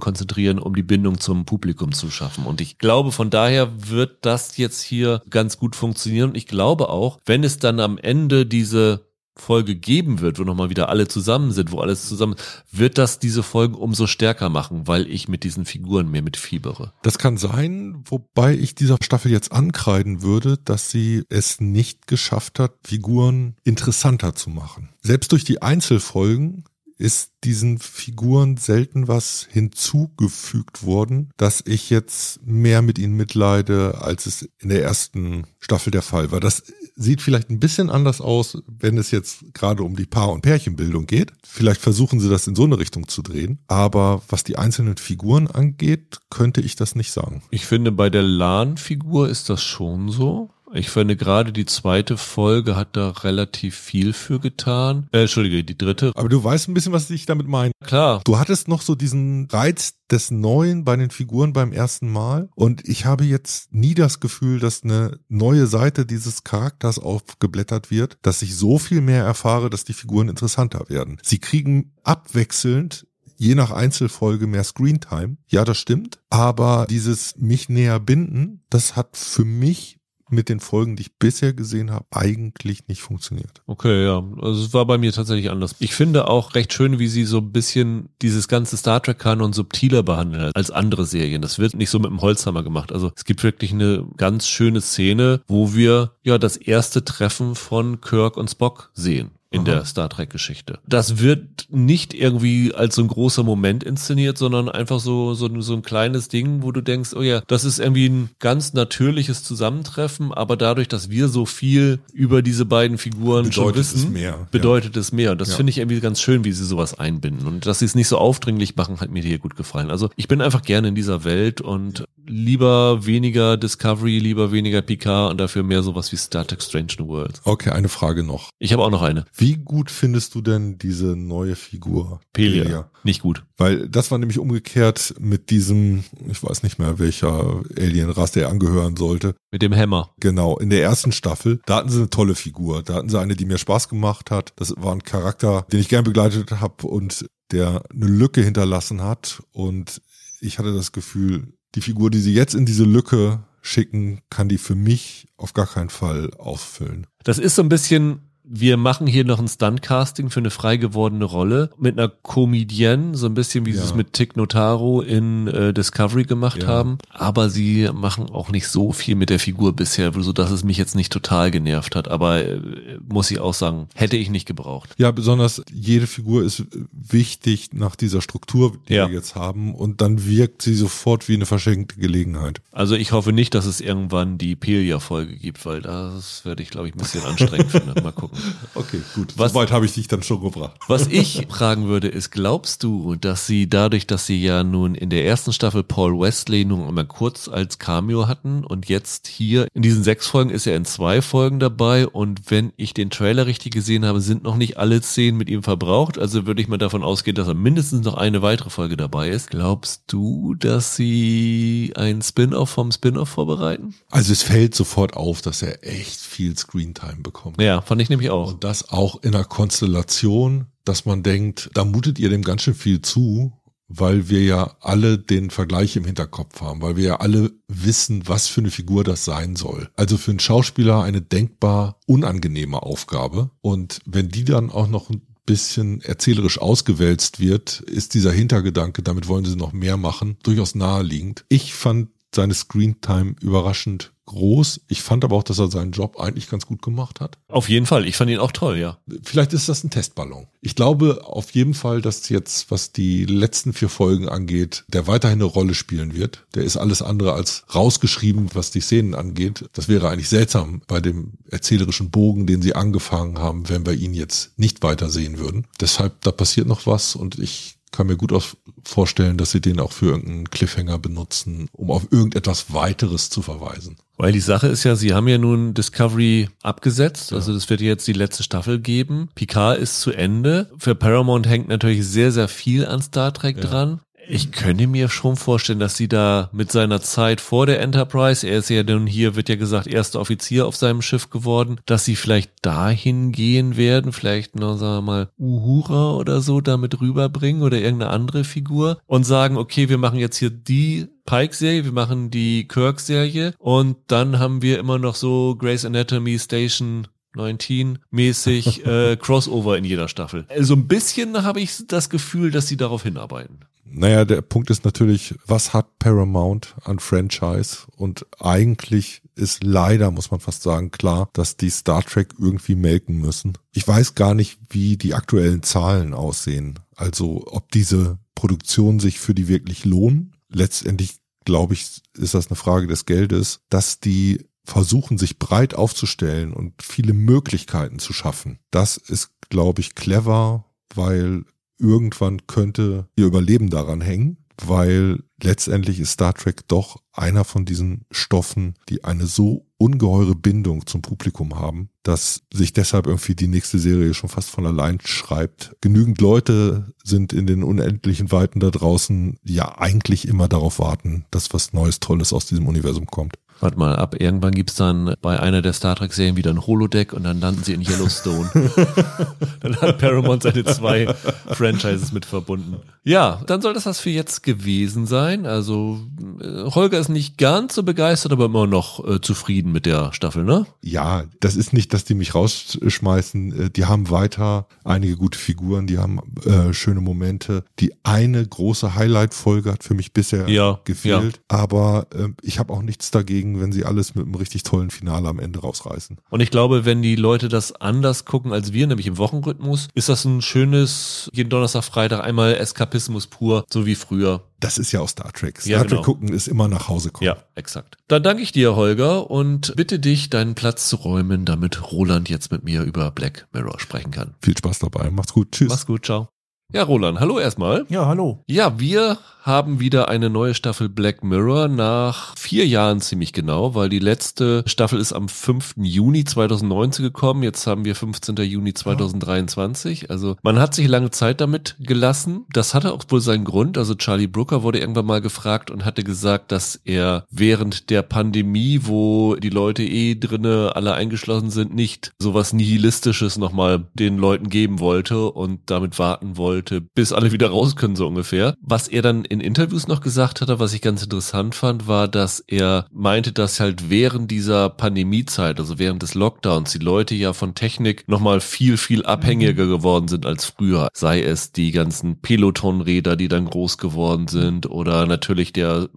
konzentrieren, um die Bindung zum Publikum zu schaffen. Und ich glaube, von daher wird das jetzt hier ganz gut funktionieren. Und ich glaube auch, wenn es dann am Ende diese Folge geben wird, wo nochmal wieder alle zusammen sind, wo alles zusammen, wird das diese Folgen umso stärker machen, weil ich mit diesen Figuren mehr mitfiebere. Das kann sein, wobei ich dieser Staffel jetzt ankreiden würde, dass sie es nicht geschafft hat, Figuren interessanter zu machen. Selbst durch die Einzelfolgen ist diesen Figuren selten was hinzugefügt worden, dass ich jetzt mehr mit ihnen mitleide, als es in der ersten Staffel der Fall war. Das sieht vielleicht ein bisschen anders aus, wenn es jetzt gerade um die Paar- und Pärchenbildung geht. Vielleicht versuchen sie das in so eine Richtung zu drehen. Aber was die einzelnen Figuren angeht, könnte ich das nicht sagen. Ich finde, bei der Lan-Figur ist das schon so. Ich finde gerade die zweite Folge hat da relativ viel für getan. Äh, Entschuldige, die dritte. Aber du weißt ein bisschen, was ich damit meine. Klar. Du hattest noch so diesen Reiz des Neuen bei den Figuren beim ersten Mal. Und ich habe jetzt nie das Gefühl, dass eine neue Seite dieses Charakters aufgeblättert wird, dass ich so viel mehr erfahre, dass die Figuren interessanter werden. Sie kriegen abwechselnd je nach Einzelfolge mehr Screentime. Ja, das stimmt. Aber dieses mich näher binden, das hat für mich mit den Folgen, die ich bisher gesehen habe, eigentlich nicht funktioniert. Okay, ja. Also es war bei mir tatsächlich anders. Ich finde auch recht schön, wie sie so ein bisschen dieses ganze Star Trek-Kanon subtiler behandeln als andere Serien. Das wird nicht so mit dem Holzhammer gemacht. Also es gibt wirklich eine ganz schöne Szene, wo wir ja das erste Treffen von Kirk und Spock sehen in Aha. der Star Trek Geschichte. Das wird nicht irgendwie als so ein großer Moment inszeniert, sondern einfach so, so, so ein kleines Ding, wo du denkst, oh ja, das ist irgendwie ein ganz natürliches Zusammentreffen, aber dadurch, dass wir so viel über diese beiden Figuren schon Bedeutet es wissen, mehr, ja. bedeutet es mehr. Und das Ja. finde ich irgendwie ganz schön, wie sie sowas einbinden. Und dass sie es nicht so aufdringlich machen, hat mir hier gut gefallen. Also ich bin einfach gerne in dieser Welt und lieber weniger Discovery, lieber weniger Picard und dafür mehr sowas wie Star Trek Strange New Worlds. Okay, eine Frage noch. Ich habe auch noch eine. Wie gut findest du denn diese neue Figur? Pelia. Nicht gut. Weil das war nämlich umgekehrt mit diesem, ich weiß nicht mehr, welcher Alien-Rasse er angehören sollte. Mit dem Hammer. Genau, in der ersten Staffel, da hatten sie eine tolle Figur. Da hatten sie eine, die mir Spaß gemacht hat. Das war ein Charakter, den ich gern begleitet habe und der eine Lücke hinterlassen hat. Und ich hatte das Gefühl, die Figur, die sie jetzt in diese Lücke schicken, kann die für mich auf gar keinen Fall ausfüllen. Das ist so ein bisschen, wir machen hier noch ein Stunt-Casting für eine frei gewordene Rolle mit einer Comedienne, so ein bisschen wie sie Ja. es mit Tick Notaro in äh, Discovery gemacht Ja. haben. Aber sie machen auch nicht so viel mit der Figur bisher, so dass es mich jetzt nicht total genervt hat. Aber äh, muss ich auch sagen, hätte ich nicht gebraucht. Ja, besonders jede Figur ist wichtig nach dieser Struktur, die Ja. wir jetzt haben. Und dann wirkt sie sofort wie eine verschenkte Gelegenheit. Also ich hoffe nicht, dass es irgendwann die Pelia-Folge gibt, weil das werde ich, glaube ich, ein bisschen anstrengend finden. Mal gucken. Okay, gut. Was- Soweit habe ich dich dann schon gebracht. Was ich fragen würde, ist, glaubst du, dass sie dadurch, dass sie ja nun in der ersten Staffel Paul Wesley nun einmal kurz als Cameo hatten und jetzt hier in diesen sechs Folgen ist er in zwei Folgen dabei und wenn ich den Trailer richtig gesehen habe, sind noch nicht alle Szenen mit ihm verbraucht, also würde ich mal davon ausgehen, dass er mindestens noch eine weitere Folge dabei ist. Glaubst du, dass sie ein Spin-off vom Spin-off vorbereiten? Also es fällt sofort auf, dass er echt viel Screentime bekommt. Ja, fand ich nämlich auch. Und das auch in einer Konstellation, dass man denkt, da mutet ihr dem ganz schön viel zu, weil wir ja alle den Vergleich im Hinterkopf haben, weil wir ja alle wissen, was für eine Figur das sein soll. Also für einen Schauspieler eine denkbar unangenehme Aufgabe. Und wenn die dann auch noch ein bisschen erzählerisch ausgewälzt wird, ist dieser Hintergedanke, damit wollen sie noch mehr machen, durchaus naheliegend. Ich fand seine Screentime überraschend groß. Ich fand aber auch, dass er seinen Job eigentlich ganz gut gemacht hat. Auf jeden Fall. Ich fand ihn auch toll, ja. Vielleicht ist das ein Testballon. Ich glaube auf jeden Fall, dass jetzt, was die letzten vier Folgen angeht, der weiterhin eine Rolle spielen wird. Der ist alles andere als rausgeschrieben, was die Szenen angeht. Das wäre eigentlich seltsam bei dem erzählerischen Bogen, den sie angefangen haben, wenn wir ihn jetzt nicht weitersehen würden. Deshalb, da passiert noch was und ich kann mir gut aus vorstellen, dass sie den auch für irgendeinen Cliffhanger benutzen, um auf irgendetwas weiteres zu verweisen. Weil die Sache ist ja, sie haben ja nun Discovery abgesetzt, also das wird jetzt die letzte Staffel geben. Picard ist zu Ende. Für Paramount hängt natürlich sehr, sehr viel an Star Trek dran. Ich könnte mir schon vorstellen, dass sie da mit seiner Zeit vor der Enterprise, er ist ja nun hier, wird ja gesagt, erster Offizier auf seinem Schiff geworden, dass sie vielleicht dahin gehen werden, vielleicht noch, sagen wir mal, Uhura oder so damit rüberbringen oder irgendeine andere Figur und sagen, okay, wir machen jetzt hier die Pike-Serie, wir machen die Kirk-Serie und dann haben wir immer noch so Grey's Anatomy Station 19 mäßig äh, Crossover in jeder Staffel. So ein bisschen habe ich das Gefühl, dass sie darauf hinarbeiten. Naja, der Punkt ist natürlich, was hat Paramount an Franchise? Und eigentlich ist leider, muss man fast sagen, klar, dass die Star Trek irgendwie melken müssen. Ich weiß gar nicht, wie die aktuellen Zahlen aussehen. Also ob diese Produktionen sich für die wirklich lohnen. Letztendlich, glaube ich, ist das eine Frage des Geldes, dass die versuchen, sich breit aufzustellen und viele Möglichkeiten zu schaffen. Das ist, glaube ich, clever, weil irgendwann könnte ihr Überleben daran hängen, weil letztendlich ist Star Trek doch einer von diesen Stoffen, die eine so ungeheure Bindung zum Publikum haben, dass sich deshalb irgendwie die nächste Serie schon fast von allein schreibt. Genügend Leute sind in den unendlichen Weiten da draußen, die ja eigentlich immer darauf warten, dass was Neues, Tolles aus diesem Universum kommt. Warte mal ab, irgendwann gibt's dann bei einer der Star Trek-Serien wieder ein Holodeck und dann landen sie in Yellowstone. dann hat Paramount seine zwei Franchises mit verbunden. Ja, dann soll das das für jetzt gewesen sein. Also äh, Holger ist nicht ganz so begeistert, aber immer noch äh, zufrieden mit der Staffel, ne? Ja, das ist nicht, dass die mich rausschmeißen. Äh, Die haben weiter einige gute Figuren, die haben äh, schöne Momente. Die eine große Highlight-Folge hat für mich bisher Ja, gefehlt. Aber äh, ich habe auch nichts dagegen, machen, wenn sie alles mit einem richtig tollen Finale am Ende rausreißen. Und ich glaube, wenn die Leute das anders gucken als wir, nämlich im Wochenrhythmus, ist das ein schönes, jeden Donnerstag, Freitag einmal Eskapismus pur, so wie früher. Das ist ja auch Star Trek. Star Ja, Trek genau. gucken ist immer nach Hause kommen. Ja, exakt. Dann danke ich dir, Holger, und bitte dich, deinen Platz zu räumen, damit Roland jetzt mit mir über Black Mirror sprechen kann. Viel Spaß dabei. Macht's gut. Tschüss. Mach's gut, ciao. Ja, Roland, hallo erstmal. Ja, hallo. Ja, wir haben wieder eine neue Staffel Black Mirror nach vier Jahren ziemlich genau, weil die letzte Staffel ist am 5. Juni 2019 gekommen. Jetzt haben wir 15. Juni 2023. Also man hat sich lange Zeit damit gelassen. Das hatte auch wohl seinen Grund. Also Charlie Brooker wurde irgendwann mal gefragt und hatte gesagt, dass er während der Pandemie, wo die Leute eh drinne alle eingeschlossen sind, nicht sowas Nihilistisches nochmal den Leuten geben wollte und damit warten wollte, bis alle wieder raus können, so ungefähr. Was er dann in Interviews noch gesagt hatte, was ich ganz interessant fand, war, dass er meinte, dass halt während dieser Pandemiezeit, also während des Lockdowns, die Leute ja von Technik nochmal viel, viel abhängiger geworden sind als früher. Sei es die ganzen Peloton-Räder, die dann groß geworden sind oder natürlich der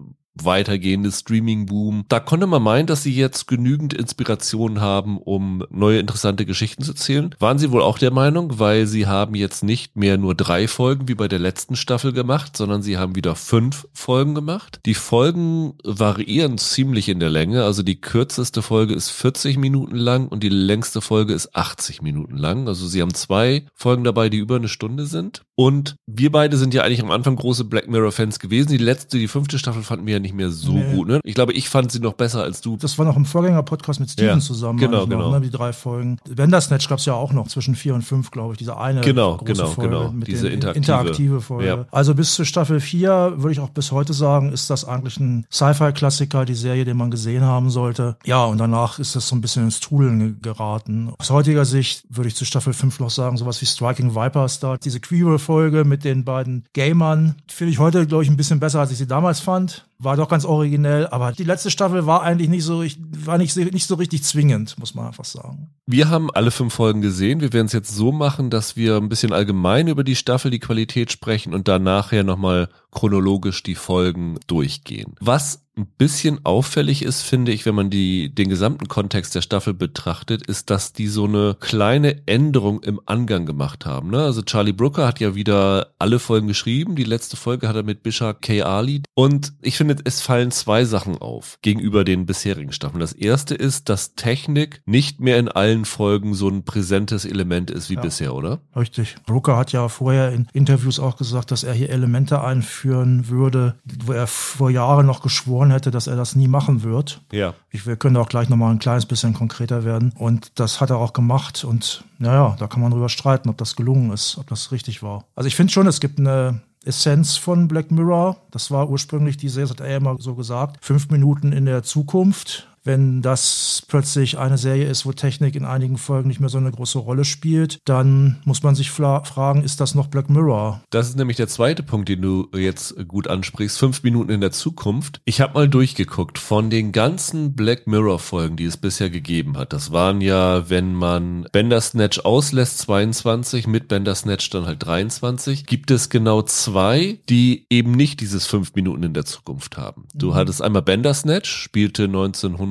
weitergehende Streaming-Boom. Da konnte man meinen, dass sie jetzt genügend Inspiration haben, um neue interessante Geschichten zu erzählen. Waren sie wohl auch der Meinung, weil sie haben jetzt nicht mehr nur drei Folgen wie bei der letzten Staffel gemacht, sondern sie haben wieder fünf Folgen gemacht. Die Folgen variieren ziemlich in der Länge. Also die kürzeste Folge ist 40 Minuten lang und die längste Folge ist 80 Minuten lang. Also sie haben zwei Folgen dabei, die über eine Stunde sind. Und wir beide sind ja eigentlich am Anfang große Black Mirror-Fans gewesen. Die letzte, die fünfte Staffel fanden wir ja nicht mehr so Nee. gut. Ne? Ich glaube, ich fand sie noch besser als du. Das war noch im Vorgänger-Podcast mit Steven Ja, zusammen. genau, noch, genau. Ne, die drei Folgen. Bandersnatch gab es ja auch noch zwischen vier und fünf, glaube ich. Diese eine Genau, große genau, Folge genau. mit Diese den interaktive. interaktive Folge. Ja. Also bis zur Staffel vier würde ich auch bis heute sagen, ist das eigentlich ein Sci-Fi-Klassiker, die Serie, den man gesehen haben sollte. Ja, und danach ist das so ein bisschen ins Trudeln ge- geraten. Aus heutiger Sicht würde ich zu Staffel fünf noch sagen, sowas wie Striking Vipers da. Diese Queer-Folge mit den beiden Gamern finde ich heute, glaube ich, ein bisschen besser, als ich sie damals fand. War doch ganz originell, aber die letzte Staffel war eigentlich nicht so, war nicht, nicht so richtig zwingend, muss man einfach sagen. Wir haben alle fünf Folgen gesehen. Wir werden es jetzt so machen, dass wir ein bisschen allgemein über die Staffel, die Qualität sprechen und dann nachher nochmal chronologisch die Folgen durchgehen. Was ein bisschen auffällig ist, finde ich, wenn man die, den gesamten Kontext der Staffel betrachtet, ist, dass die so eine kleine Änderung im Angang gemacht haben. Ne? Also Charlie Brooker hat ja wieder alle Folgen geschrieben. Die letzte Folge hat er mit Bishop K. Ali. Und ich finde, es fallen zwei Sachen auf gegenüber den bisherigen Staffeln. Das erste ist, dass Technik nicht mehr in allen Folgen so ein präsentes Element ist wie Ja. bisher, oder? Richtig. Brooker hat ja vorher in Interviews auch gesagt, dass er hier Elemente einführen würde, wo er vor Jahren noch geschworen hätte, dass er das nie machen wird. Ja. Ich, wir können auch gleich nochmal ein kleines bisschen konkreter werden. Und das hat er auch gemacht. Und naja, da kann man drüber streiten, ob das gelungen ist, ob das richtig war. Also ich finde schon, es gibt eine Essenz von Black Mirror. Das war ursprünglich die Serie, das hat er immer so gesagt, fünf Minuten in der Zukunft. Wenn das plötzlich eine Serie ist, wo Technik in einigen Folgen nicht mehr so eine große Rolle spielt, dann muss man sich fragen, ist das noch Black Mirror? Das ist nämlich der zweite Punkt, den du jetzt gut ansprichst. Fünf Minuten in der Zukunft. Ich habe mal durchgeguckt von den ganzen Black Mirror Folgen, die es bisher gegeben hat. Das waren ja, wenn man Bandersnatch auslässt, 22, mit Bandersnatch dann halt 23, gibt es genau zwei, die eben nicht dieses fünf Minuten in der Zukunft haben. Du hattest einmal Bandersnatch, spielte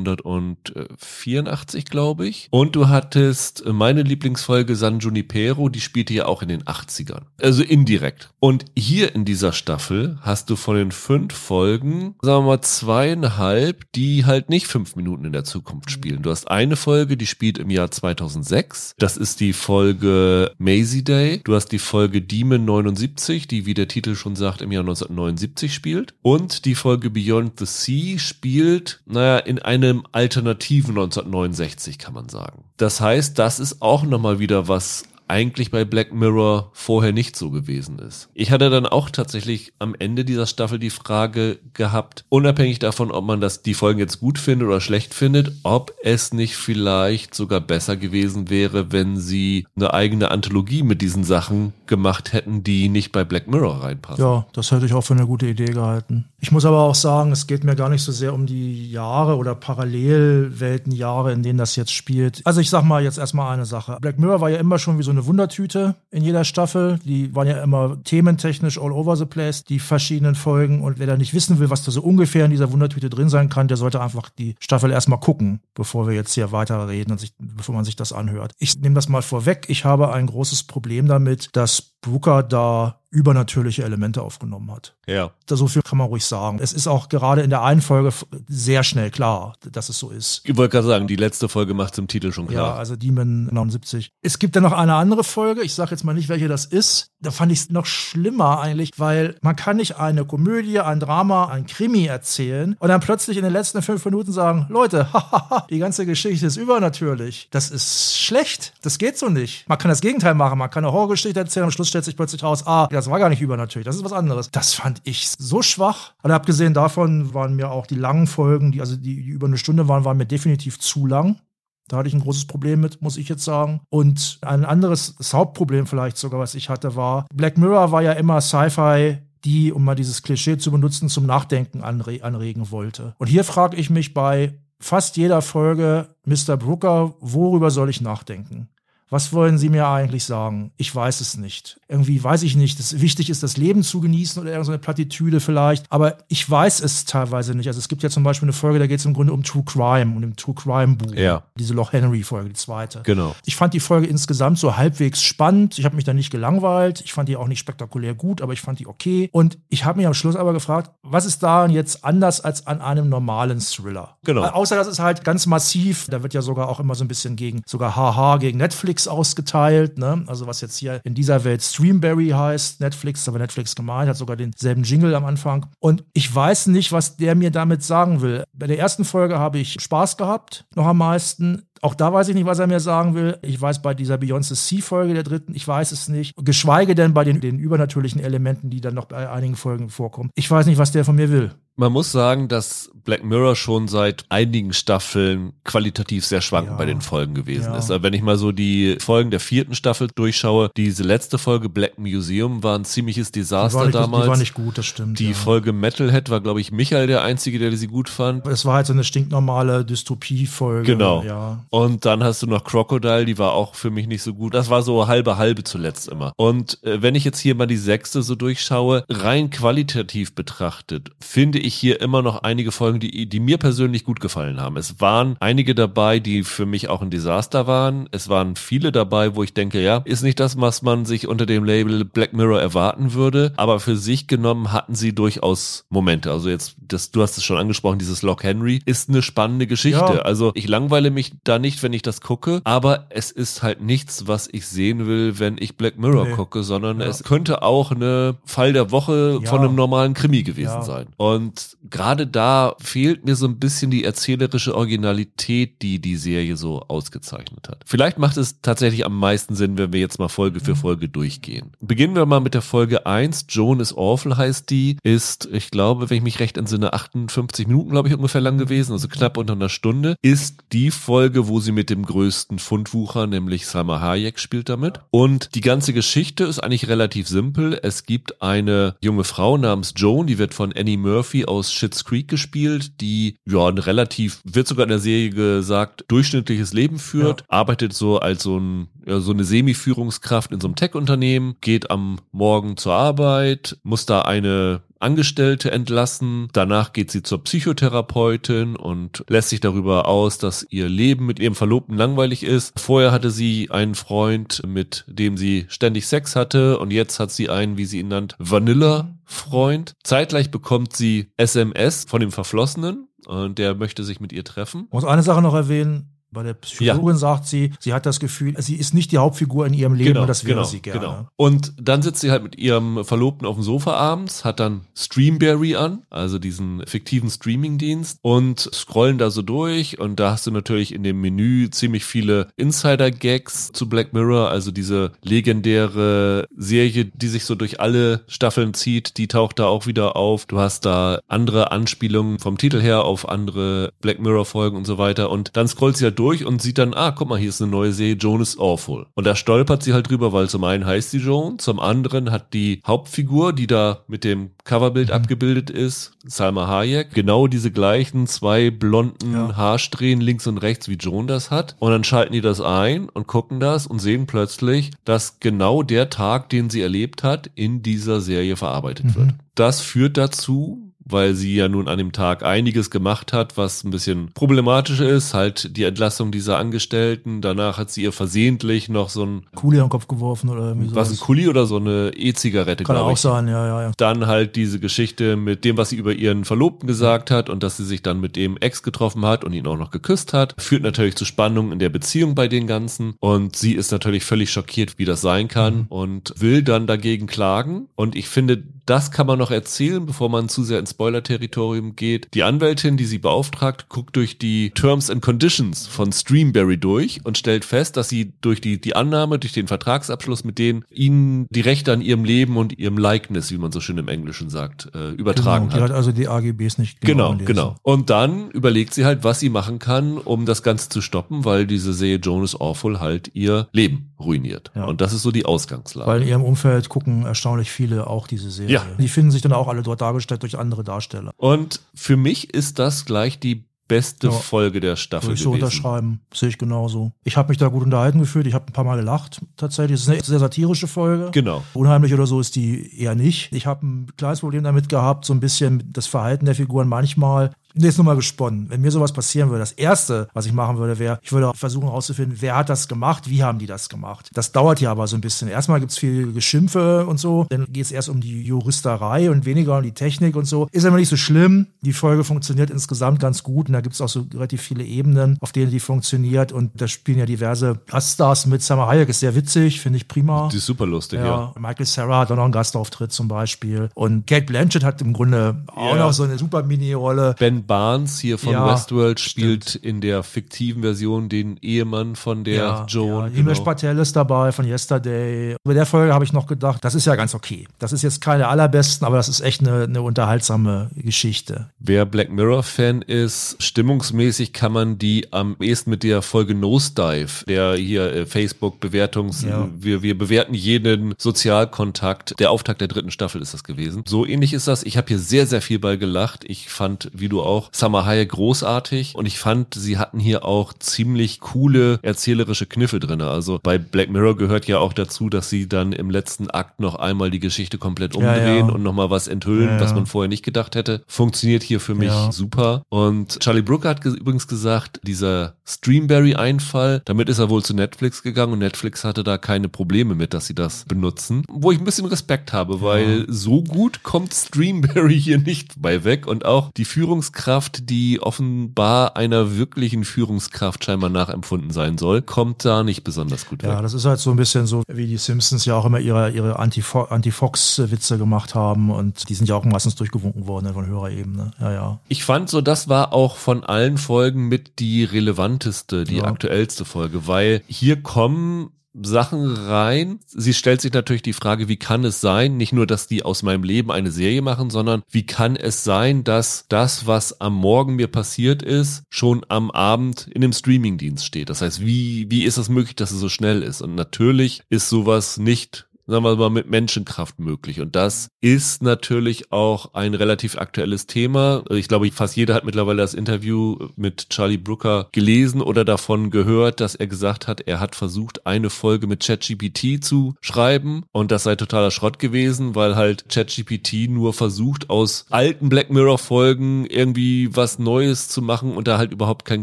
1984, glaube ich. Und du hattest meine Lieblingsfolge San Junipero, die spielte ja auch in den 80ern. Also indirekt. Und hier in dieser Staffel hast du von den fünf Folgen, sagen wir mal zweieinhalb, die halt nicht fünf Minuten in der Zukunft spielen. Du hast eine Folge, die spielt im Jahr 2006. Das ist die Folge Maisie Day. Du hast die Folge Demon 79, die, wie der Titel schon sagt, im Jahr 1979 spielt. Und die Folge Beyond the Sea spielt, naja, in einem alternativen 1969, kann man sagen. Das heißt, das ist auch nochmal wieder was eigentlich bei Black Mirror vorher nicht so gewesen ist. Ich hatte dann auch tatsächlich am Ende dieser Staffel die Frage gehabt, unabhängig davon, ob man das die Folgen jetzt gut findet oder schlecht findet, ob es nicht vielleicht sogar besser gewesen wäre, wenn sie eine eigene Anthologie mit diesen Sachen gemacht hätten, die nicht bei Black Mirror reinpassen. Ja, das hätte ich auch für eine gute Idee gehalten. Ich muss aber auch sagen, es geht mir gar nicht so sehr um die Jahre oder Parallelweltenjahre, in denen das jetzt spielt. Also ich sag mal jetzt erstmal eine Sache. Black Mirror war ja immer schon wie so eine Wundertüte in jeder Staffel. Die waren ja immer thementechnisch all over the place, die verschiedenen Folgen. Und wer da nicht wissen will, was da so ungefähr in dieser Wundertüte drin sein kann, der sollte einfach die Staffel erstmal gucken, bevor wir jetzt hier weiter reden und sich, bevor man sich das anhört. Ich nehme das mal vorweg. Ich habe ein großes Problem damit, dass Brooker da übernatürliche Elemente aufgenommen hat. Ja. Da so viel kann man ruhig sagen. Es ist auch gerade in der einen Folge sehr schnell klar, dass es so ist. Ich wollte gerade sagen, die letzte Folge macht es im Titel schon klar. Ja, also Demon 79. Es gibt dann noch eine andere Folge, ich sage jetzt mal nicht, welche das ist. Da fand ich es noch schlimmer eigentlich, weil man kann nicht eine Komödie, ein Drama, ein Krimi erzählen und dann plötzlich in den letzten fünf Minuten sagen, Leute, die ganze Geschichte ist übernatürlich. Das ist schlecht. Das geht so nicht. Man kann das Gegenteil machen. Man kann eine Horrorgeschichte erzählen, am Schluss stellt sich plötzlich raus, ah, das war gar nicht übernatürlich, das ist was anderes. Das fand ich so schwach. Und abgesehen davon waren mir auch die langen Folgen, die also die, die über eine Stunde waren, waren mir definitiv zu lang. Da hatte ich ein großes Problem mit, muss ich jetzt sagen. Und ein anderes das Hauptproblem vielleicht sogar, was ich hatte, war, Black Mirror war ja immer Sci-Fi, die, um mal dieses Klischee zu benutzen, zum Nachdenken anre anregen wollte. Und hier frage ich mich bei fast jeder Folge, Mr. Brooker, worüber soll ich nachdenken? Was wollen Sie mir eigentlich sagen? Ich weiß es nicht. Irgendwie weiß ich nicht. Das, wichtig ist, das Leben zu genießen oder irgendeine Plattitüde vielleicht. Aber ich weiß es teilweise nicht. Also es gibt ja zum Beispiel eine Folge, da geht es im Grunde um True Crime und im True Crime Buch. Ja. Diese Loch Henry Folge, die zweite. Genau. Ich fand die Folge insgesamt so halbwegs spannend. Ich habe mich da nicht gelangweilt. Ich fand die auch nicht spektakulär gut, aber ich fand die okay. Und ich habe mich am Schluss aber gefragt, was ist daran jetzt anders als an einem normalen Thriller? Genau. Außer dass es halt ganz massiv, da wird ja sogar auch immer so ein bisschen gegen, sogar haha, gegen Netflix ausgeteilt, ne? Also was jetzt hier in dieser Welt Streamberry heißt, Netflix, aber Netflix gemeint, hat sogar denselben Jingle am Anfang. Und ich weiß nicht, was der mir damit sagen will. Bei der ersten Folge habe ich Spaß gehabt, noch am meisten. Auch da weiß ich nicht, was er mir sagen will. Ich weiß bei dieser Beyoncé C-Folge der dritten, ich weiß es nicht. Geschweige denn bei den, den übernatürlichen Elementen, die dann noch bei einigen Folgen vorkommen. Ich weiß nicht, was der von mir will. Man muss sagen, dass Black Mirror schon seit einigen Staffeln qualitativ sehr schwankend Ja. bei den Folgen gewesen Ja. ist. Aber wenn ich mal so die Folgen der vierten Staffel durchschaue, diese letzte Folge Black Museum war ein ziemliches Die Desaster war, nicht, damals. die war nicht gut, das stimmt. Die ja. Folge Metalhead war, glaube ich, Michael der Einzige, der sie gut fand. Es war halt so eine stinknormale Dystopie-Folge. Genau. Ja. Und dann hast du noch Crocodile, die war auch für mich nicht so gut. Das war so halbe halbe zuletzt immer. Und äh, wenn ich jetzt hier mal die sechste so durchschaue, rein qualitativ betrachtet, finde ich hier immer noch einige Folgen, die, die mir persönlich gut gefallen haben. Es waren einige dabei, die für mich auch ein Desaster waren. Es waren viele dabei, wo ich denke, ja, ist nicht das, was man sich unter dem Label Black Mirror erwarten würde. Aber für sich genommen hatten sie durchaus Momente. Also jetzt, das, du hast es schon angesprochen, dieses Lock Henry ist eine spannende Geschichte. Ja. Also ich langweile mich da nicht, wenn ich das gucke, aber es ist halt nichts, was ich sehen will, wenn ich Black Mirror Nee. gucke, sondern Ja. es könnte auch eine Fall der Woche Ja. von einem normalen Krimi gewesen sein. Und gerade da fehlt mir so ein bisschen die erzählerische Originalität, die die Serie so ausgezeichnet hat. Vielleicht macht es tatsächlich am meisten Sinn, wenn wir jetzt mal Folge Mhm. für Folge durchgehen. Beginnen wir mal mit der Folge 1. Joan is Awful heißt die. Ist, ich glaube, wenn ich mich recht entsinne, 58 Minuten, glaube ich, ungefähr lang gewesen, also knapp unter einer Stunde. Ist die Folge, wo sie mit dem größten Fundwucher, nämlich Salma Hayek, spielt damit. Und die ganze Geschichte ist eigentlich relativ simpel. Es gibt eine junge Frau namens Joan, die wird von Annie Murphy aus Schitt's Creek gespielt, die ja ein relativ, wird sogar in der Serie gesagt, durchschnittliches Leben führt, arbeitet so als so, ein, ja, so eine Semi-Führungskraft in so einem Tech-Unternehmen, geht am Morgen zur Arbeit, muss da eine Angestellte entlassen. Danach geht sie zur Psychotherapeutin und lässt sich darüber aus, dass ihr Leben mit ihrem Verlobten langweilig ist. Vorher hatte sie einen Freund, mit dem sie ständig Sex hatte und jetzt hat sie einen, wie sie ihn nannt, Vanilla-Freund. Zeitgleich bekommt sie SMS von dem Verflossenen und der möchte sich mit ihr treffen. Ich muss eine Sache noch erwähnen. Bei der Psychologin sagt sie, sie hat das Gefühl, sie ist nicht die Hauptfigur in ihrem Leben und das wäre sie gerne. Genau. Und dann sitzt sie halt mit ihrem Verlobten auf dem Sofa abends, hat dann Streamberry an, also diesen fiktiven Streamingdienst und scrollen da so durch und da hast du natürlich in dem Menü ziemlich viele Insider-Gags zu Black Mirror, also diese legendäre Serie, die sich so durch alle Staffeln zieht, die taucht da auch wieder auf. Du hast da andere Anspielungen vom Titel her auf andere Black Mirror Folgen und so weiter und dann scrollt sie halt durch durch und sieht dann, ah, guck mal, hier ist eine neue Serie, Joan is Awful. Und da stolpert sie halt drüber, weil zum einen heißt sie Joan, zum anderen hat die Hauptfigur, die da mit dem Coverbild mhm. abgebildet ist, Salma Hayek, genau diese gleichen zwei blonden ja. Haarsträhnen links und rechts, wie Joan das hat. Und dann schalten die das ein und gucken das und sehen plötzlich, dass genau der Tag, den sie erlebt hat, in dieser Serie verarbeitet mhm. wird. Das führt dazu, weil sie ja nun an dem Tag einiges gemacht hat, was ein bisschen problematisch ist. Halt die Entlassung dieser Angestellten. Danach hat sie ihr versehentlich noch so ein Kuli am Kopf geworfen oder irgendwie so. Was ein Kuli oder so eine E-Zigarette, ich. Kann auch sein, ja, ja, ja. Dann halt diese Geschichte mit dem, was sie über ihren Verlobten gesagt hat und dass sie sich dann mit dem Ex getroffen hat und ihn auch noch geküsst hat. Führt natürlich zu Spannungen in der Beziehung bei den Ganzen. Und sie ist natürlich völlig schockiert, wie das sein kann mhm. und will dann dagegen klagen. Und ich finde, das kann man noch erzählen, bevor man zu sehr ins Spoiler-Territorium geht. Die Anwältin, die sie beauftragt, guckt durch die Terms and Conditions von Streamberry durch und stellt fest, dass sie durch die, die Annahme, durch den Vertragsabschluss mit denen ihnen die Rechte an ihrem Leben und ihrem Likeness, wie man so schön im Englischen sagt, äh, übertragen genau, die hat. hat also die AGBs nicht Genau, gelesen. genau. Und dann überlegt sie halt, was sie machen kann, um das Ganze zu stoppen, weil diese Serie Jonas Awful halt ihr Leben ruiniert. Ja. Und das ist so die Ausgangslage. Weil in ihrem Umfeld gucken erstaunlich viele auch diese Serie. Ja. Die finden sich dann auch alle dort dargestellt durch andere Darsteller. Und für mich ist das gleich die beste ja, Folge der Staffel Würde ich so gewesen. unterschreiben, sehe ich genauso. Ich habe mich da gut unterhalten gefühlt, ich habe ein paar Mal gelacht tatsächlich. Es ist eine sehr satirische Folge. Genau. Unheimlich oder so ist die eher nicht. Ich habe ein kleines Problem damit gehabt, so ein bisschen das Verhalten der Figuren manchmal Nee, ist nur mal gesponnen. Wenn mir sowas passieren würde, das Erste, was ich machen würde, wäre, ich würde versuchen herauszufinden, wer hat das gemacht, wie haben die das gemacht. Das dauert ja aber so ein bisschen. Erstmal gibt's viel Geschimpfe und so, dann geht's erst um die Juristerei und weniger um die Technik und so. Ist aber nicht so schlimm. Die Folge funktioniert insgesamt ganz gut und da gibt's auch so relativ viele Ebenen, auf denen die funktioniert und da spielen ja diverse Gaststars mit. Summer Hayek ist sehr witzig, finde ich prima. Die ist super lustig, ja. ja. Michael Sarah hat auch noch einen Gastauftritt zum Beispiel und Kate Blanchett hat im Grunde auch yeah. noch so eine super Mini-Rolle. Ben Barnes hier von ja, Westworld spielt stimmt. in der fiktiven Version den Ehemann von der ja, Joan. Ja. Genau. Patel ist dabei von Yesterday. Bei der Folge habe ich noch gedacht, das ist ja ganz okay. Das ist jetzt keine allerbesten, aber das ist echt eine, eine unterhaltsame Geschichte. Wer Black Mirror-Fan ist, stimmungsmäßig kann man die am ehesten mit der Folge Nosedive, der hier äh, Facebook-Bewertungs, ja. wir, wir bewerten jeden Sozialkontakt. Der Auftakt der dritten Staffel ist das gewesen. So ähnlich ist das. Ich habe hier sehr, sehr viel bei gelacht. Ich fand, wie du auch, Summer Hayek großartig und ich fand, sie hatten hier auch ziemlich coole erzählerische Kniffe drin. Also bei Black Mirror gehört ja auch dazu, dass sie dann im letzten Akt noch einmal die Geschichte komplett umdrehen ja, ja. und nochmal was enthüllen, ja, was man vorher nicht gedacht hätte. Funktioniert hier für mich super. Und Charlie Brooker hat übrigens gesagt, dieser Streamberry-Einfall, damit ist er wohl zu Netflix gegangen und Netflix hatte da keine Probleme mit, dass sie das benutzen. Wo ich ein bisschen Respekt habe, weil so gut kommt Streamberry hier nicht bei weg und auch die Führungskraft Kraft, die offenbar einer wirklichen Führungskraft scheinbar nachempfunden sein soll, kommt da nicht besonders gut weg. Ja, das ist halt so ein bisschen so, wie die Simpsons ja auch immer ihre, ihre Anti-Fox-Witze gemacht haben und die sind ja auch meistens durchgewunken worden von höherer Ebene. Ja, ja. Ich fand so, das war auch von allen Folgen mit die relevanteste, die ja. aktuellste Folge, weil hier kommen Sachen rein. Sie stellt sich natürlich die Frage, wie kann es sein, nicht nur, dass die aus meinem Leben eine Serie machen, sondern wie kann es sein, dass das, was am Morgen mir passiert ist, schon am Abend in dem Streamingdienst steht. Das heißt, wie, wie ist es möglich, dass es so schnell ist? Und natürlich ist sowas nicht sagen wir mal, mit Menschenkraft möglich. Und das ist natürlich auch ein relativ aktuelles Thema. Ich glaube, fast jeder hat mittlerweile das Interview mit Charlie Brooker gelesen oder davon gehört, dass er gesagt hat, er hat versucht, eine Folge mit ChatGPT zu schreiben und das sei totaler Schrott gewesen, weil halt ChatGPT nur versucht, aus alten Black Mirror Folgen irgendwie was Neues zu machen und da halt überhaupt keinen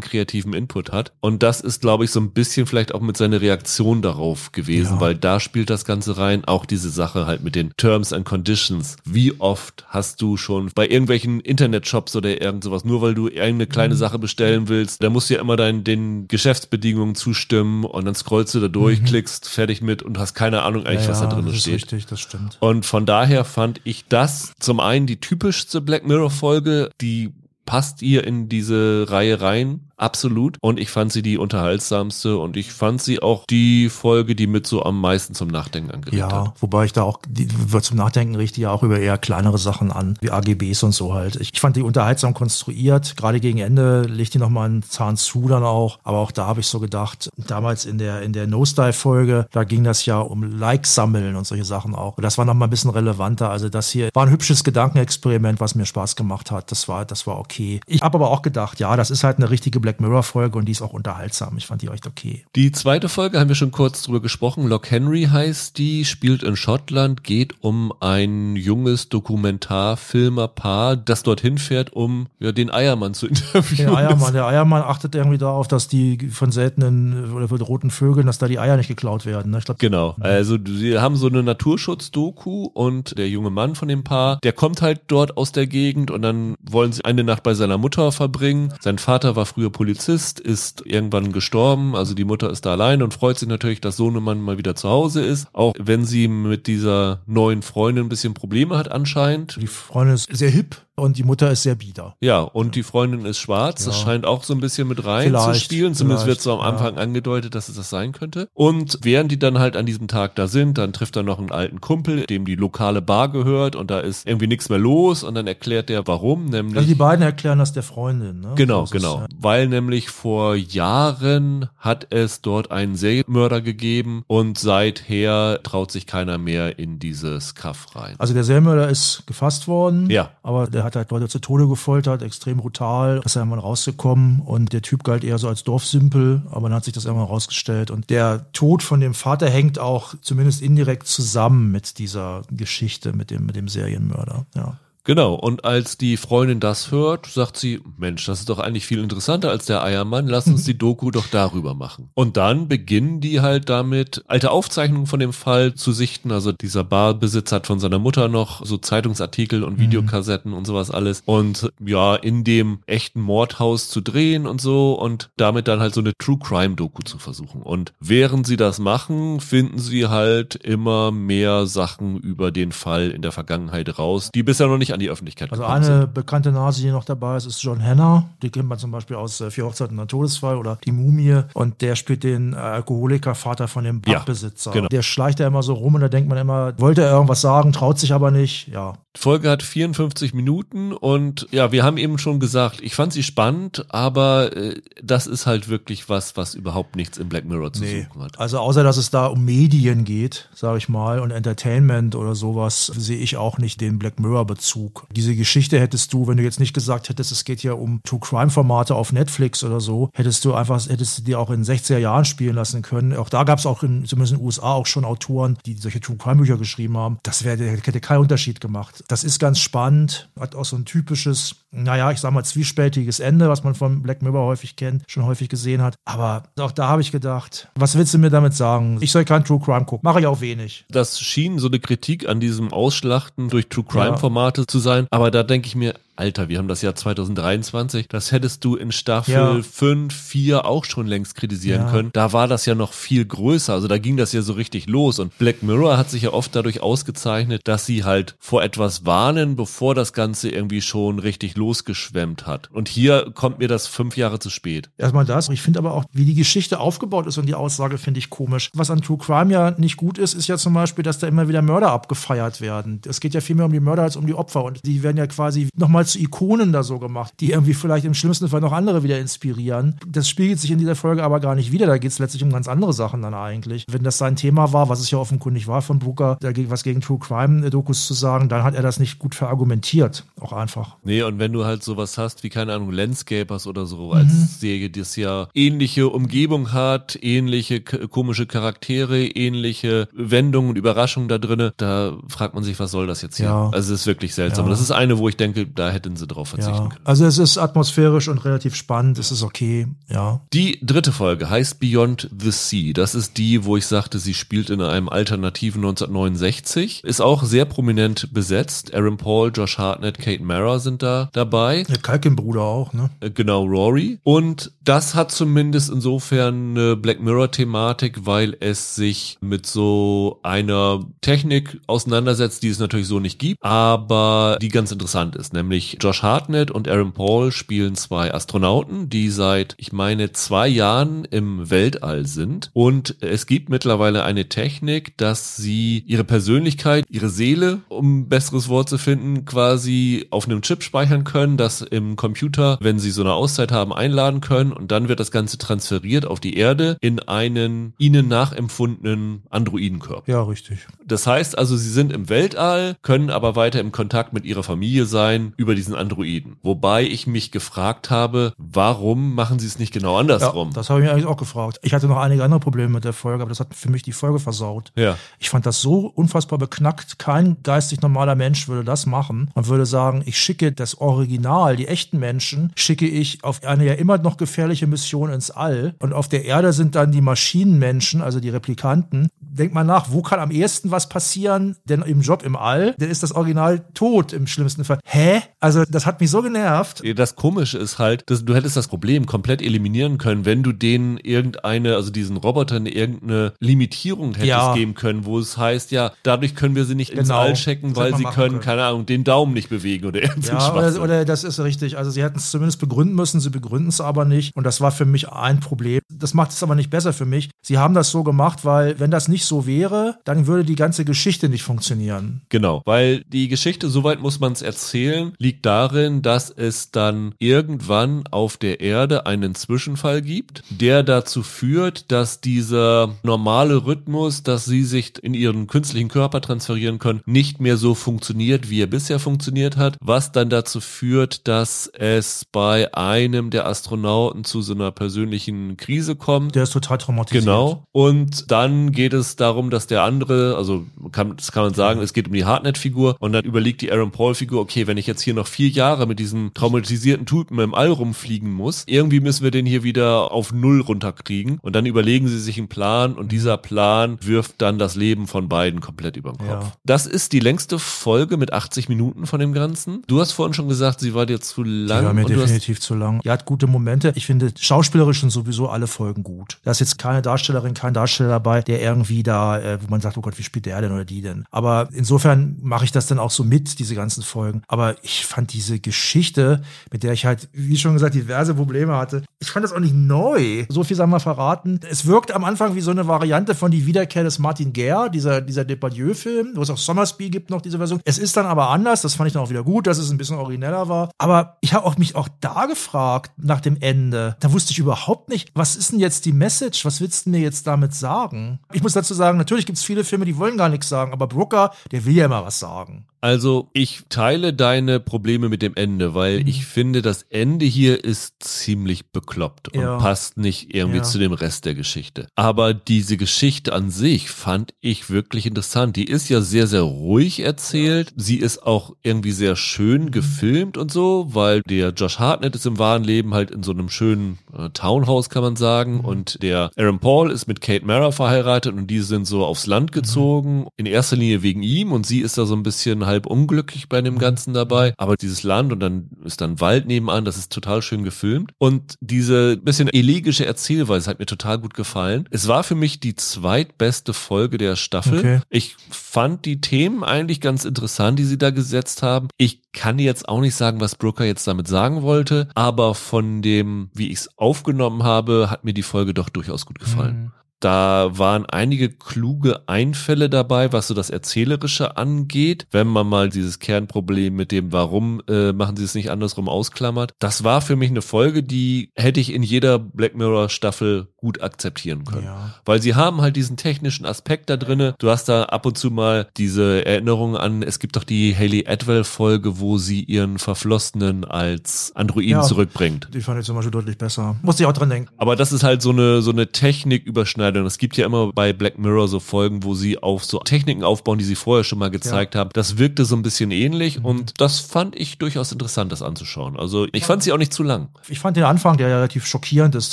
kreativen Input hat. Und das ist, glaube ich, so ein bisschen vielleicht auch mit seiner Reaktion darauf gewesen, ja. weil da spielt das Ganze rein rein. Auch diese Sache halt mit den Terms and Conditions. Wie oft hast du schon bei irgendwelchen Internetshops oder irgend sowas, nur weil du irgendeine kleine mhm. Sache bestellen willst, da musst du ja immer deinen, den Geschäftsbedingungen zustimmen und dann scrollst du da durch, mhm. klickst fertig mit und hast keine Ahnung eigentlich, ja, was da drin das steht. Ist richtig, das stimmt. Und von daher fand ich das zum einen die typischste Black Mirror Folge, die passt ihr in diese Reihe rein absolut. Und ich fand sie die unterhaltsamste und ich fand sie auch die Folge, die mit so am meisten zum Nachdenken angeregt ja, hat. Ja, wobei ich da auch, die wird zum Nachdenken richtig ja auch über eher kleinere Sachen an, wie AGBs und so halt. Ich, ich fand die unterhaltsam konstruiert. Gerade gegen Ende legt die nochmal einen Zahn zu dann auch. Aber auch da habe ich so gedacht, damals in der, in der Nosedive-Folge, da ging das ja um Likes sammeln und solche Sachen auch. Und das war nochmal ein bisschen relevanter. Also das hier war ein hübsches Gedankenexperiment, was mir Spaß gemacht hat. Das war, das war okay. Ich habe aber auch gedacht, ja, das ist halt eine richtige Black Black Mirror Folge und die ist auch unterhaltsam. Ich fand die echt okay. Die zweite Folge haben wir schon kurz drüber gesprochen. Lock Henry heißt die, spielt in Schottland, geht um ein junges Dokumentarfilmerpaar, das dorthin fährt, um ja, den Eiermann zu interviewen. Der Eiermann, der Eiermann achtet irgendwie darauf, dass die von seltenen oder roten Vögeln, dass da die Eier nicht geklaut werden. Ne? Ich glaub, genau. Also sie haben so eine Naturschutz-Doku und der junge Mann von dem Paar, der kommt halt dort aus der Gegend und dann wollen sie eine Nacht bei seiner Mutter verbringen. Sein Vater war früher Polizist, ist irgendwann gestorben, also die Mutter ist da allein und freut sich natürlich, dass Sohnemann mal wieder zu Hause ist, auch wenn sie mit dieser neuen Freundin ein bisschen Probleme hat anscheinend. Die Freundin ist sehr hip und die Mutter ist sehr bieder. Ja, und die Freundin ist schwarz. Ja. Das scheint auch so ein bisschen mit rein zu spielen. Zumindest wird so am Anfang ja. angedeutet, dass es das sein könnte. Und während die dann halt an diesem Tag da sind, dann trifft er noch einen alten Kumpel, dem die lokale Bar gehört und da ist irgendwie nichts mehr los und dann erklärt der warum, nämlich. Also die beiden erklären das der Freundin, ne? Genau, so genau. Es, ja. Weil nämlich vor Jahren hat es dort einen Serienmörder gegeben und seither traut sich keiner mehr in dieses Kaff rein. Also der Serienmörder ist gefasst worden. Ja. Aber der hat halt Leute zu Tode gefoltert, extrem brutal. ist irgendwann rausgekommen und der Typ galt eher so als Dorfsimpel, aber dann hat sich das irgendwann rausgestellt. Und der Tod von dem Vater hängt auch zumindest indirekt zusammen mit dieser Geschichte, mit dem, mit dem Serienmörder. Ja. Genau, und als die Freundin das hört, sagt sie, Mensch, das ist doch eigentlich viel interessanter als der Eiermann, lass uns die Doku doch darüber machen. Und dann beginnen die halt damit, alte Aufzeichnungen von dem Fall zu sichten. Also dieser Barbesitzer hat von seiner Mutter noch so Zeitungsartikel und mhm. Videokassetten mhm. und sowas alles. Und ja, in dem echten Mordhaus zu drehen und so und damit dann halt so eine True Crime Doku zu versuchen. Und während sie das machen, finden sie halt immer mehr Sachen über den Fall in der Vergangenheit raus, die bisher noch nicht an die Öffentlichkeit Also eine sind. bekannte Nase, die noch dabei ist, ist John Hanna. Die kennt man zum Beispiel aus äh, Vier Hochzeiten und Todesfall oder Die Mumie. Und der spielt den äh, Alkoholiker-Vater von dem Bankbesitzer. Ja, genau. Der schleicht da immer so rum und da denkt man immer, wollte er irgendwas sagen, traut sich aber nicht. Ja. Die Folge hat 54 Minuten und ja, wir haben eben schon gesagt, ich fand sie spannend, aber äh, das ist halt wirklich was, was überhaupt nichts im Black Mirror zu nee. suchen hat. Also außer, dass es da um Medien geht, sage ich mal, und Entertainment oder sowas, sehe ich auch nicht den Black Mirror-Bezug Bezug. Diese Geschichte hättest du, wenn du jetzt nicht gesagt hättest, es geht hier um True Crime Formate auf Netflix oder so, hättest du einfach, hättest du die auch in 60er Jahren spielen lassen können. Auch da gab es auch in, zumindest in den USA auch schon Autoren, die solche True Crime Bücher geschrieben haben. Das wäre, hätte keinen Unterschied gemacht. Das ist ganz spannend, hat auch so ein typisches naja, ich sag mal, zwiespältiges Ende, was man von Black Mirror häufig kennt, schon häufig gesehen hat. Aber auch da habe ich gedacht, was willst du mir damit sagen? Ich soll kein True Crime gucken. Mache ich auch wenig. Das schien so eine Kritik an diesem Ausschlachten durch True Crime Formate ja. Zu sein. Aber da denke ich mir, Alter, wir haben das Jahr 2023. Das hättest du in Staffel ja. 5, 4 auch schon längst kritisieren ja. können. Da war das ja noch viel größer. Also da ging das ja so richtig los. Und Black Mirror hat sich ja oft dadurch ausgezeichnet, dass sie halt vor etwas warnen, bevor das Ganze irgendwie schon richtig losgeschwemmt hat. Und hier kommt mir das fünf Jahre zu spät. Erstmal das. Ich finde aber auch, wie die Geschichte aufgebaut ist und die Aussage finde ich komisch. Was an True Crime ja nicht gut ist, ist ja zum Beispiel, dass da immer wieder Mörder abgefeiert werden. Es geht ja viel mehr um die Mörder als um die Opfer. Und die werden ja quasi nochmal zu Ikonen da so gemacht, die irgendwie vielleicht im schlimmsten Fall noch andere wieder inspirieren. Das spiegelt sich in dieser Folge aber gar nicht wieder. Da geht es letztlich um ganz andere Sachen dann eigentlich. Wenn das sein Thema war, was es ja offenkundig war von Booker, was gegen True Crime-Dokus zu sagen, dann hat er das nicht gut verargumentiert. Auch einfach. Nee, und wenn du halt sowas hast wie, keine Ahnung, Landscapers oder so als mhm. Serie, das ja ähnliche Umgebung hat, ähnliche komische Charaktere, ähnliche Wendungen und Überraschungen da drinne, da fragt man sich, was soll das jetzt hier? Ja. Also es ist wirklich seltsam. Ja. Das ist eine, wo ich denke, da hätten sie drauf verzichten ja. können. Also es ist atmosphärisch und relativ spannend, es ist okay, ja. Die dritte Folge heißt Beyond the Sea. Das ist die, wo ich sagte, sie spielt in einem alternativen 1969. Ist auch sehr prominent besetzt. Aaron Paul, Josh Hartnett, Kate Mara sind da dabei. Der Kalkin-Bruder auch, ne? Äh, genau, Rory. Und das hat zumindest insofern eine Black Mirror-Thematik, weil es sich mit so einer Technik auseinandersetzt, die es natürlich so nicht gibt, aber die ganz interessant ist, nämlich nämlich Josh Hartnett und Aaron Paul spielen zwei Astronauten, die seit, ich meine, zwei Jahren im Weltall sind. Und es gibt mittlerweile eine Technik, dass sie ihre Persönlichkeit, ihre Seele, um ein besseres Wort zu finden, quasi auf einem Chip speichern können, das im Computer, wenn sie so eine Auszeit haben, einladen können und dann wird das Ganze transferiert auf die Erde in einen ihnen nachempfundenen Androidenkörper. Ja, richtig. Das heißt also, sie sind im Weltall, können aber weiter im Kontakt mit ihrer Familie sein über diesen Androiden. Wobei ich mich gefragt habe, warum machen sie es nicht genau andersrum? Ja, das habe ich mir eigentlich auch gefragt. Ich hatte noch einige andere Probleme mit der Folge, aber das hat für mich die Folge versaut. Ja. Ich fand das so unfassbar beknackt. Kein geistig normaler Mensch würde das machen. Man würde sagen, ich schicke das Original, die echten Menschen, schicke ich auf eine ja immer noch gefährliche Mission ins All. Und auf der Erde sind dann die Maschinenmenschen, also die Replikanten. Denkt mal nach, wo kann am ehesten was passieren? Denn im Job im All, dann ist das Original tot im schlimmsten Fall. Hä? Also das hat mich so genervt. Das Komische ist halt, dass du hättest das Problem komplett eliminieren können, wenn du denen irgendeine, also diesen Robotern irgendeine Limitierung hättest Ja. geben können, wo es heißt, ja, dadurch können wir sie nicht ins Genau. All checken, weil sie können, können. keine Ahnung, den Daumen nicht bewegen oder irgend so ein Ja, oder, oder das ist richtig. Also sie hätten es zumindest begründen müssen, sie begründen es aber nicht. Und das war für mich ein Problem. Das macht es aber nicht besser für mich. Sie haben das so gemacht, weil wenn das nicht so wäre, dann würde die ganze Geschichte nicht funktionieren. Genau, weil die Geschichte, soweit muss man es erzählen, liegt darin, dass es dann irgendwann auf der Erde einen Zwischenfall gibt, der dazu führt, dass dieser normale Rhythmus, dass sie sich in ihren künstlichen Körper transferieren können, nicht mehr so funktioniert, wie er bisher funktioniert hat, was dann dazu führt, dass es bei einem der Astronauten zu so einer persönlichen Krise kommt. Der ist total traumatisiert. Genau. Und dann geht es darum, dass der andere, also kann, das kann man sagen, es geht um die Hartnett-Figur und dann überlegt die Aaron Paul-Figur, okay, wenn ich jetzt hier noch vier Jahre mit diesem traumatisierten Typen im All rumfliegen muss, irgendwie müssen wir den hier wieder auf Null runterkriegen. Und dann überlegen sie sich einen Plan und dieser Plan wirft dann das Leben von beiden komplett über den Kopf. Ja. Das ist die längste Folge mit 80 Minuten von dem Ganzen. Du hast vorhin schon gesagt, sie war dir zu lang. Die war mir definitiv zu lang. Die hat gute Momente. Ich finde schauspielerisch sind sowieso alle Folgen gut. Da ist jetzt keine Darstellerin, kein Darsteller dabei, der irgendwie da, äh, wo man sagt, oh Gott, wie spielt der denn oder die denn? Aber insofern mache ich das dann auch so mit, diese ganzen Folgen. Aber ich fand diese Geschichte, mit der ich halt, wie schon gesagt, diverse Probleme hatte, ich fand das auch nicht neu. So viel sagen wir verraten. Es wirkt am Anfang wie so eine Variante von die Wiederkehr des Martin Guerre, dieser, dieser Depardieu-Film, wo es auch Sommersby gibt noch diese Version. Es ist dann aber anders, das fand ich dann auch wieder gut, dass es ein bisschen origineller war. Aber ich habe auch mich auch da gefragt nach dem Ende. Da wusste ich überhaupt nicht, was ist denn jetzt die Message? Was willst du mir jetzt damit sagen? Ich muss dazu sagen, natürlich gibt es viele Filme, die wollen gar nichts sagen, aber Brooker, der will ja immer was sagen. Also ich teile deine Probleme mit dem Ende, weil Mhm. ich finde, das Ende hier ist ziemlich bekloppt und Ja. passt nicht irgendwie Ja. zu dem Rest der Geschichte. Aber diese Geschichte an sich fand ich wirklich interessant. Die ist ja sehr, sehr ruhig erzählt. Sie ist auch irgendwie sehr schön Mhm. gefilmt und so, weil der Josh Hartnett ist im wahren Leben halt in so einem schönen äh, Townhouse, kann man sagen. Mhm. Und der Aaron Paul ist mit Kate Mara verheiratet und die sind so aufs Land Mhm. gezogen. In erster Linie wegen ihm und sie ist da so ein bisschen halb unglücklich bei Mhm. dem Ganzen dabei. Aber dieses Land und dann ist dann Wald nebenan, das ist total schön gefilmt. Und diese bisschen elegische Erzählweise hat mir total gut gefallen. Es war für mich die zweitbeste Folge der Staffel. Okay. Ich fand die Themen eigentlich ganz interessant, die sie da gesetzt haben. Ich kann jetzt auch nicht sagen, was Brooker jetzt damit sagen wollte, aber von dem, wie ich es aufgenommen habe, hat mir die Folge doch durchaus gut gefallen. Da waren einige kluge Einfälle dabei, was so das Erzählerische angeht. Wenn man mal dieses Kernproblem mit dem Warum äh, machen sie es nicht andersrum ausklammert. Das war für mich eine Folge, die hätte ich in jeder Black Mirror Staffel gut akzeptieren können. Ja. Weil sie haben halt diesen technischen Aspekt da drinne. Du hast da ab und zu mal diese Erinnerung an, es gibt doch die Haley Atwell Folge, wo sie ihren Verflossenen als Androiden Ja. zurückbringt. Die fand ich zum Beispiel deutlich besser. Musste ich auch dran denken. Aber das ist halt so eine, so eine Techniküberschneidung. Es gibt ja immer bei Black Mirror so Folgen, wo sie auf so Techniken aufbauen, die sie vorher schon mal gezeigt haben. Das wirkte so ein bisschen ähnlich und das fand ich durchaus interessant, das anzuschauen. Also ich fand sie auch nicht zu lang. Ich fand den Anfang, der ja relativ schockierend ist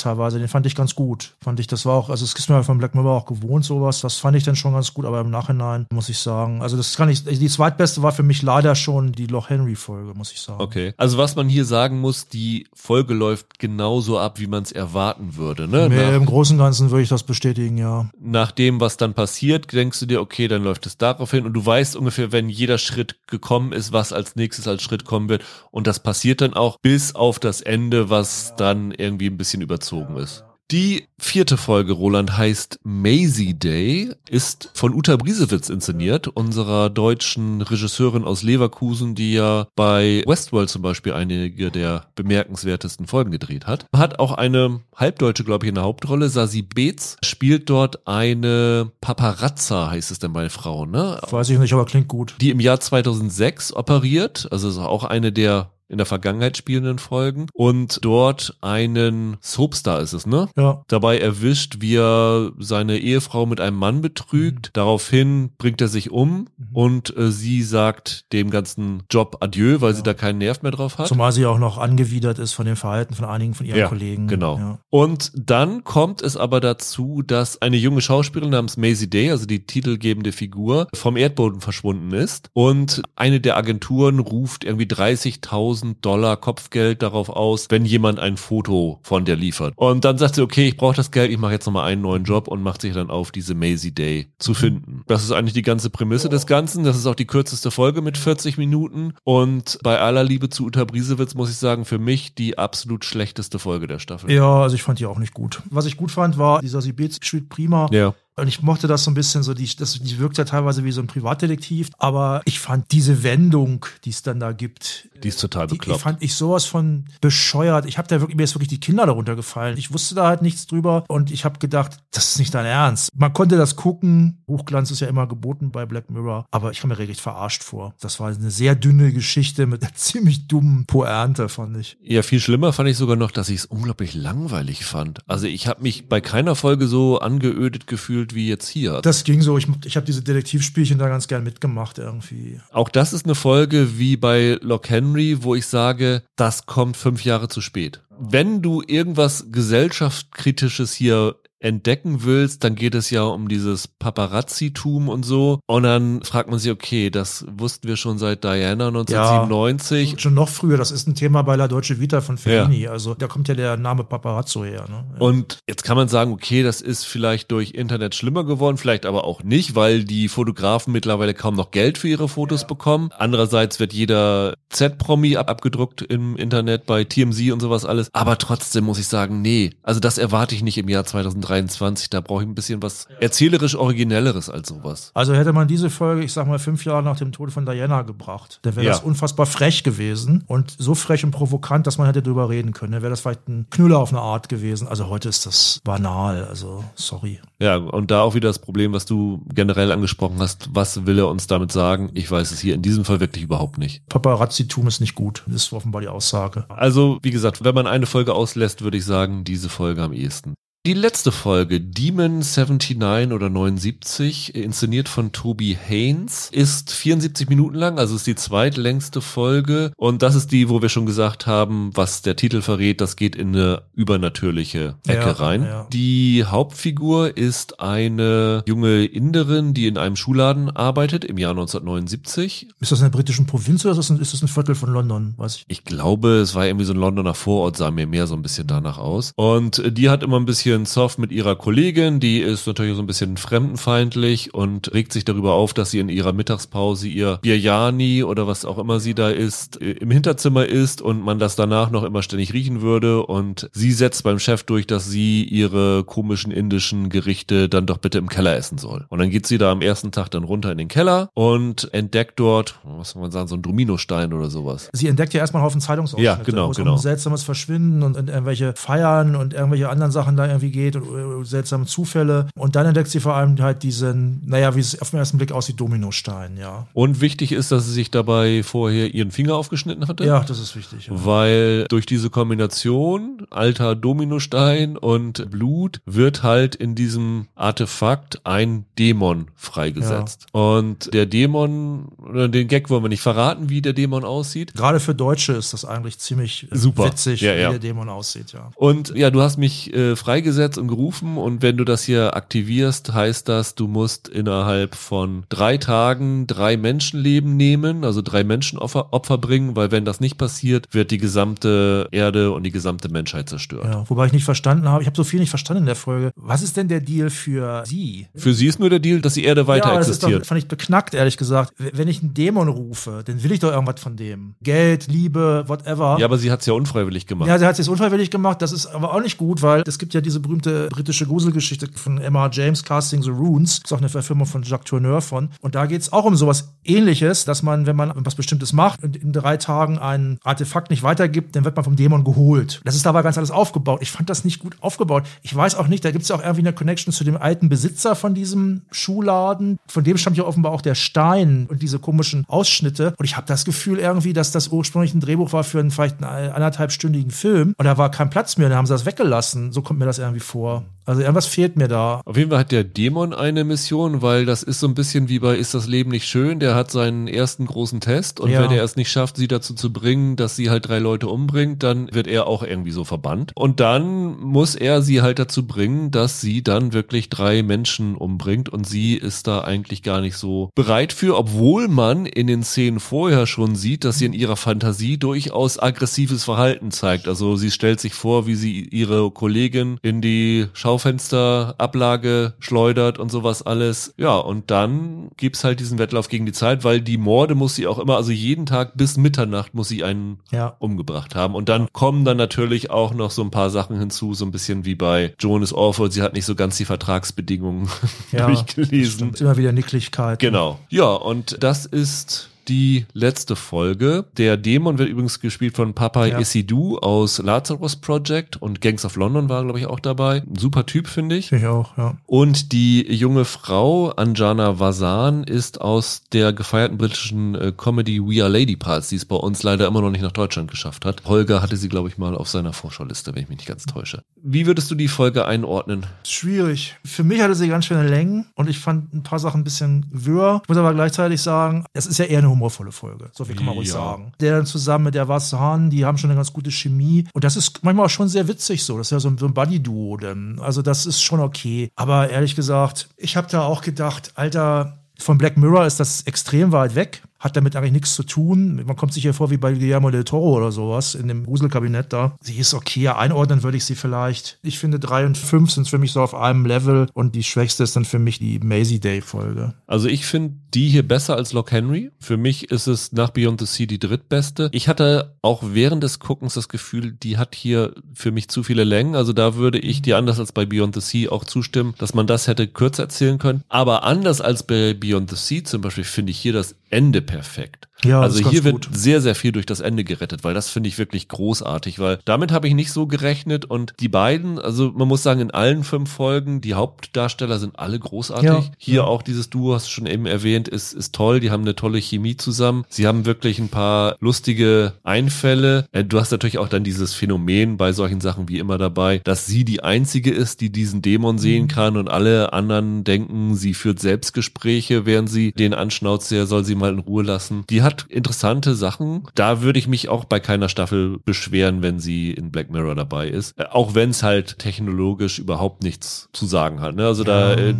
teilweise, den fand ich ganz gut. Fand ich, das war auch, also es ist mir von Black Mirror auch gewohnt, sowas. Das fand ich dann schon ganz gut, aber im Nachhinein muss ich sagen, also das kann ich, die zweitbeste war für mich leider schon die Loch Henry Folge, muss ich sagen. Okay. Also was man hier sagen muss, die Folge läuft genauso ab, wie man es erwarten würde. Ne? Nee, Im Großen und Ganzen würde ich das bestätigen. Bestätigen, ja. Nach dem, was dann passiert, denkst du dir, okay, dann läuft es darauf hin und du weißt ungefähr, wenn jeder Schritt gekommen ist, was als nächstes als Schritt kommen wird. Und das passiert dann auch bis auf das Ende, was dann irgendwie ein bisschen überzogen ist. Die vierte Folge, Roland, heißt Maisie Day, ist von Uta Briesewitz inszeniert, unserer deutschen Regisseurin aus Leverkusen, die ja bei Westworld zum Beispiel einige der bemerkenswertesten Folgen gedreht hat. Hat auch eine Halbdeutsche, glaube ich, in der Hauptrolle. Sasi Beetz spielt dort eine Paparazza, heißt es denn bei Frauen, ne? Weiß ich nicht, aber klingt gut. Die im Jahr 2006 operiert, also ist auch eine der in der Vergangenheit spielenden Folgen und dort einen Soapstar ist es, ne? Ja. Dabei erwischt, wie er seine Ehefrau mit einem Mann betrügt. Mhm. Daraufhin bringt er sich um und äh, sie sagt dem ganzen Job Adieu, weil sie da keinen Nerv mehr drauf hat. Zumal sie auch noch angewidert ist von dem Verhalten von einigen von ihren Ja, Kollegen. Genau. Ja. Und dann kommt es aber dazu, dass eine junge Schauspielerin namens Maisie Day, also die titelgebende Figur, vom Erdboden verschwunden ist. Und eine der Agenturen ruft irgendwie 30.000 Dollar Kopfgeld darauf aus, wenn jemand ein Foto von der liefert. Und dann sagt sie, okay, ich brauche das Geld, ich mache jetzt nochmal einen neuen Job und macht sich dann auf, diese Maisie Day zu finden. Das ist eigentlich die ganze Prämisse des Ganzen. Das ist auch die kürzeste Folge mit 40 Minuten. Und bei aller Liebe zu Uta Briesewitz muss ich sagen, für mich die absolut schlechteste Folge der Staffel. Ja, also ich fand die auch nicht gut. Was ich gut fand, war, dieser Sibez spielt prima. Ja. Und ich mochte das so ein bisschen so, die, das, die wirkt ja teilweise wie so ein Privatdetektiv, aber ich fand diese Wendung, die es dann da gibt, Die ist total die, die bekloppt. fand ich sowas von bescheuert. Ich habe da wirklich, mir ist wirklich die Kinder darunter gefallen. Ich wusste da halt nichts drüber und ich habe gedacht, das ist nicht dein Ernst. Man konnte das gucken. Hochglanz ist ja immer geboten bei Black Mirror, aber ich kam mir regelrecht verarscht vor. Das war eine sehr dünne Geschichte mit einer ziemlich dummen Poernte, fand ich. Ja, viel schlimmer fand ich sogar noch, dass ich es unglaublich langweilig fand. Also ich habe mich bei keiner Folge so angeödet gefühlt wie jetzt hier. Das ging so. Ich, ich habe diese Detektivspielchen da ganz gern mitgemacht irgendwie. Auch das ist eine Folge wie bei Lock Henry, wo ich sage, das kommt fünf Jahre zu spät. Wenn du irgendwas gesellschaftskritisches hier entdecken willst, dann geht es ja um dieses Paparazzi-Tum und so. Und dann fragt man sich, okay, das wussten wir schon seit Diana 1997. Schon noch früher. Das ist ein Thema bei La Deutsche Vita von Fellini. Also da kommt ja der Name Paparazzo her. Ne? Ja. Und jetzt kann man sagen, okay, das ist vielleicht durch Internet schlimmer geworden, vielleicht aber auch nicht, weil die Fotografen mittlerweile kaum noch Geld für ihre Fotos bekommen. Andererseits wird jeder Z-Promi ab abgedruckt im Internet bei TMZ und sowas alles. Aber trotzdem muss ich sagen, nee, also das erwarte ich nicht im Jahr 2023. Da brauche ich ein bisschen was erzählerisch Originelleres als sowas. Also hätte man diese Folge, ich sag mal, fünf Jahre nach dem Tod von Diana gebracht, dann wäre Ja. das unfassbar frech gewesen und so frech und provokant, dass man hätte drüber reden können. Dann wäre das vielleicht ein Knüller auf eine Art gewesen. Also heute ist das banal. Also sorry. Ja, und da auch wieder das Problem, was du generell angesprochen hast. Was will er uns damit sagen? Ich weiß es hier in diesem Fall wirklich überhaupt nicht. Paparazzi-Tum ist nicht gut. Das ist offenbar die Aussage. Also, wie gesagt, wenn man eine Folge auslässt, würde ich sagen, diese Folge am ehesten. Die letzte Folge, Demon 79 oder 79, inszeniert von Toby Haynes, ist 74 Minuten lang, also ist die zweitlängste Folge. Und das ist die, wo wir schon gesagt haben, was der Titel verrät, das geht in eine übernatürliche Ecke Ja, rein. ja. Die Hauptfigur ist eine junge Inderin, die in einem Schuhladen arbeitet im Jahr 1979. Ist das in der britischen Provinz oder ist das ein, ist das ein Viertel von London? Weiß ich. Ich glaube, es war irgendwie so ein Londoner Vorort, sah mir mehr so ein bisschen danach aus. Und äh, die hat immer ein bisschen Soft mit ihrer Kollegin, die ist natürlich so ein bisschen fremdenfeindlich und regt sich darüber auf, dass sie in ihrer Mittagspause ihr Biryani oder was auch immer sie da isst, äh, im Hinterzimmer isst und man das danach noch immer ständig riechen würde. Und sie setzt beim Chef durch, dass sie ihre komischen indischen Gerichte dann doch bitte im Keller essen soll. Und dann geht sie da am ersten Tag dann runter in den Keller und entdeckt dort, was soll man sagen, so ein Dominostein oder sowas. Sie entdeckt ja erstmal einen Haufen Zeitungsausschnitte, Ja, genau, wo es genau. um seltsames Verschwinden und, und irgendwelche Feiern und irgendwelche anderen Sachen da irgendwie geht und äh, seltsame Zufälle. Und dann entdeckt sie vor allem halt diesen, naja, wie es auf den ersten Blick aussieht, Dominostein, ja. Und wichtig ist, dass sie sich dabei vorher ihren Finger aufgeschnitten hatte. Ja, das ist wichtig. Ja. Weil durch diese Kombination alter Dominostein und Blut wird halt in diesem Artefakt ein Dämon freigesetzt. Und der Dämon, oder den Gag wollen wir nicht verraten, wie der Dämon aussieht. Gerade für Deutsche ist das eigentlich ziemlich äh, Super. witzig, Ja, wie ja. der Dämon aussieht, ja. Und ja, du hast mich äh, freigesetzt freigesetzt und gerufen und wenn du das hier aktivierst, heißt das, du musst innerhalb von drei Tagen drei Menschenleben nehmen, also drei Menschenopfer Opfer bringen, weil wenn das nicht passiert, wird die gesamte Erde und die gesamte Menschheit zerstört. Ja, wobei ich nicht verstanden habe, ich habe so viel nicht verstanden in der Folge. Was ist denn der Deal für sie? Für sie ist nur der Deal, dass die Erde weiter ja, das existiert. Ist doch, fand ich beknackt, ehrlich gesagt. Wenn ich einen Dämon rufe, dann will ich doch irgendwas von dem. Geld, Liebe, whatever. Ja, aber sie hat es ja unfreiwillig gemacht. Ja, sie hat es unfreiwillig gemacht. Das ist aber auch nicht gut, weil es gibt ja diese berühmte britische Gruselgeschichte von Emma James, Casting the Runes. Ist auch eine Verfilmung von Jacques Tourneur von. Und da geht es auch um sowas ähnliches, dass man, wenn man was Bestimmtes macht und in drei Tagen ein Artefakt nicht weitergibt, dann wird man vom Dämon geholt. Das ist dabei ganz alles aufgebaut. Ich fand das nicht gut aufgebaut. Ich weiß auch nicht, da gibt es ja auch irgendwie eine Connection zu dem alten Besitzer von diesem Schuhladen. Von dem stammt ja offenbar auch der Stein und diese komischen Ausschnitte. Und ich habe das Gefühl irgendwie, dass das ursprünglich ein Drehbuch war für einen vielleicht einen anderthalbstündigen Film. Und da war kein Platz mehr, da haben sie das weggelassen. So kommt mir das irgendwie vor. Also irgendwas fehlt mir da. Auf jeden Fall hat der Dämon eine Mission, weil das ist so ein bisschen wie bei Ist das Leben nicht schön? Der hat seinen ersten großen Test und Ja. wenn er es nicht schafft, sie dazu zu bringen, dass sie halt drei Leute umbringt, dann wird er auch irgendwie so verbannt. Und dann muss er sie halt dazu bringen, dass sie dann wirklich drei Menschen umbringt und sie ist da eigentlich gar nicht so bereit für, obwohl man in den Szenen vorher schon sieht, dass sie in ihrer Fantasie durchaus aggressives Verhalten zeigt. Also sie stellt sich vor, wie sie ihre Kollegin in die Schaufensterablage schleudert und sowas alles. Ja, und dann gibt's halt diesen Wettlauf gegen die Zeit, weil die Morde muss sie auch immer, also jeden Tag bis Mitternacht muss sie einen Ja. umgebracht haben. Und dann kommen dann natürlich auch noch so ein paar Sachen hinzu, so ein bisschen wie bei Jonas Orford. Sie hat nicht so ganz die Vertragsbedingungen Ja, durchgelesen. Immer wieder Nicklichkeit. Genau. Ja, und das ist die letzte Folge. Der Dämon wird übrigens gespielt von Papa Ja. Isidou aus Lazarus Project und Gangs of London war, glaube ich, auch dabei. Ein super Typ, finde ich. Ich auch, ja. Und die junge Frau, Anjana Vasan, ist aus der gefeierten britischen äh, Comedy We Are Lady Parts, die es bei uns leider immer noch nicht nach Deutschland geschafft hat. Holger hatte sie, glaube ich, mal auf seiner Vorschauliste, wenn ich mich nicht ganz täusche. Wie würdest du die Folge einordnen? Schwierig. Für mich hatte sie ganz schöne Längen und ich fand ein paar Sachen ein bisschen wirr. Ich muss aber gleichzeitig sagen, es ist ja eher eine humorvolle Folge. So viel kann man ruhig Ja. sagen. Der dann zusammen mit der Wasserhahn, die haben schon eine ganz gute Chemie. Und das ist manchmal auch schon sehr witzig so. Das ist ja so ein, so ein Buddy-Duo. denn. Also das ist schon okay. Aber ehrlich gesagt, ich habe da auch gedacht, Alter, von Black Mirror ist das extrem weit weg. Hat damit eigentlich nichts zu tun. Man kommt sich hier vor wie bei Guillermo del Toro oder sowas in dem Gruselkabinett da. Sie ist okay. Einordnen würde ich sie vielleicht. Ich finde, drei und fünf sind für mich so auf einem Level und die schwächste ist dann für mich die Maisie Day Folge. Also ich finde die hier besser als Lock Henry. Für mich ist es nach Beyond the Sea die drittbeste. Ich hatte auch während des Guckens das Gefühl, die hat hier für mich zu viele Längen. Also da würde ich dir anders als bei Beyond the Sea auch zustimmen, dass man das hätte kürzer erzählen können. Aber anders als bei Beyond the Sea zum Beispiel finde ich hier das Ende perfekt. Ja, also hier wird gut. sehr, sehr viel durch das Ende gerettet, weil das finde ich wirklich großartig, weil damit habe ich nicht so gerechnet und die beiden, also man muss sagen, in allen fünf Folgen, die Hauptdarsteller sind alle großartig. Ja. Hier Ja. auch dieses Duo, hast du schon eben erwähnt, ist, ist toll, die haben eine tolle Chemie zusammen. Sie haben wirklich ein paar lustige Einfälle. Äh, Du hast natürlich auch dann dieses Phänomen bei solchen Sachen wie immer dabei, dass sie die einzige ist, die diesen Dämon sehen kann und alle anderen denken, sie führt Selbstgespräche, während sie den anschnauzt, der soll sie mal in Ruhe lassen. Die hat interessante Sachen. Da würde ich mich auch bei keiner Staffel beschweren, wenn sie in Black Mirror dabei ist. Äh, Auch wenn es halt technologisch überhaupt nichts zu sagen hat. Ne? Also da äh,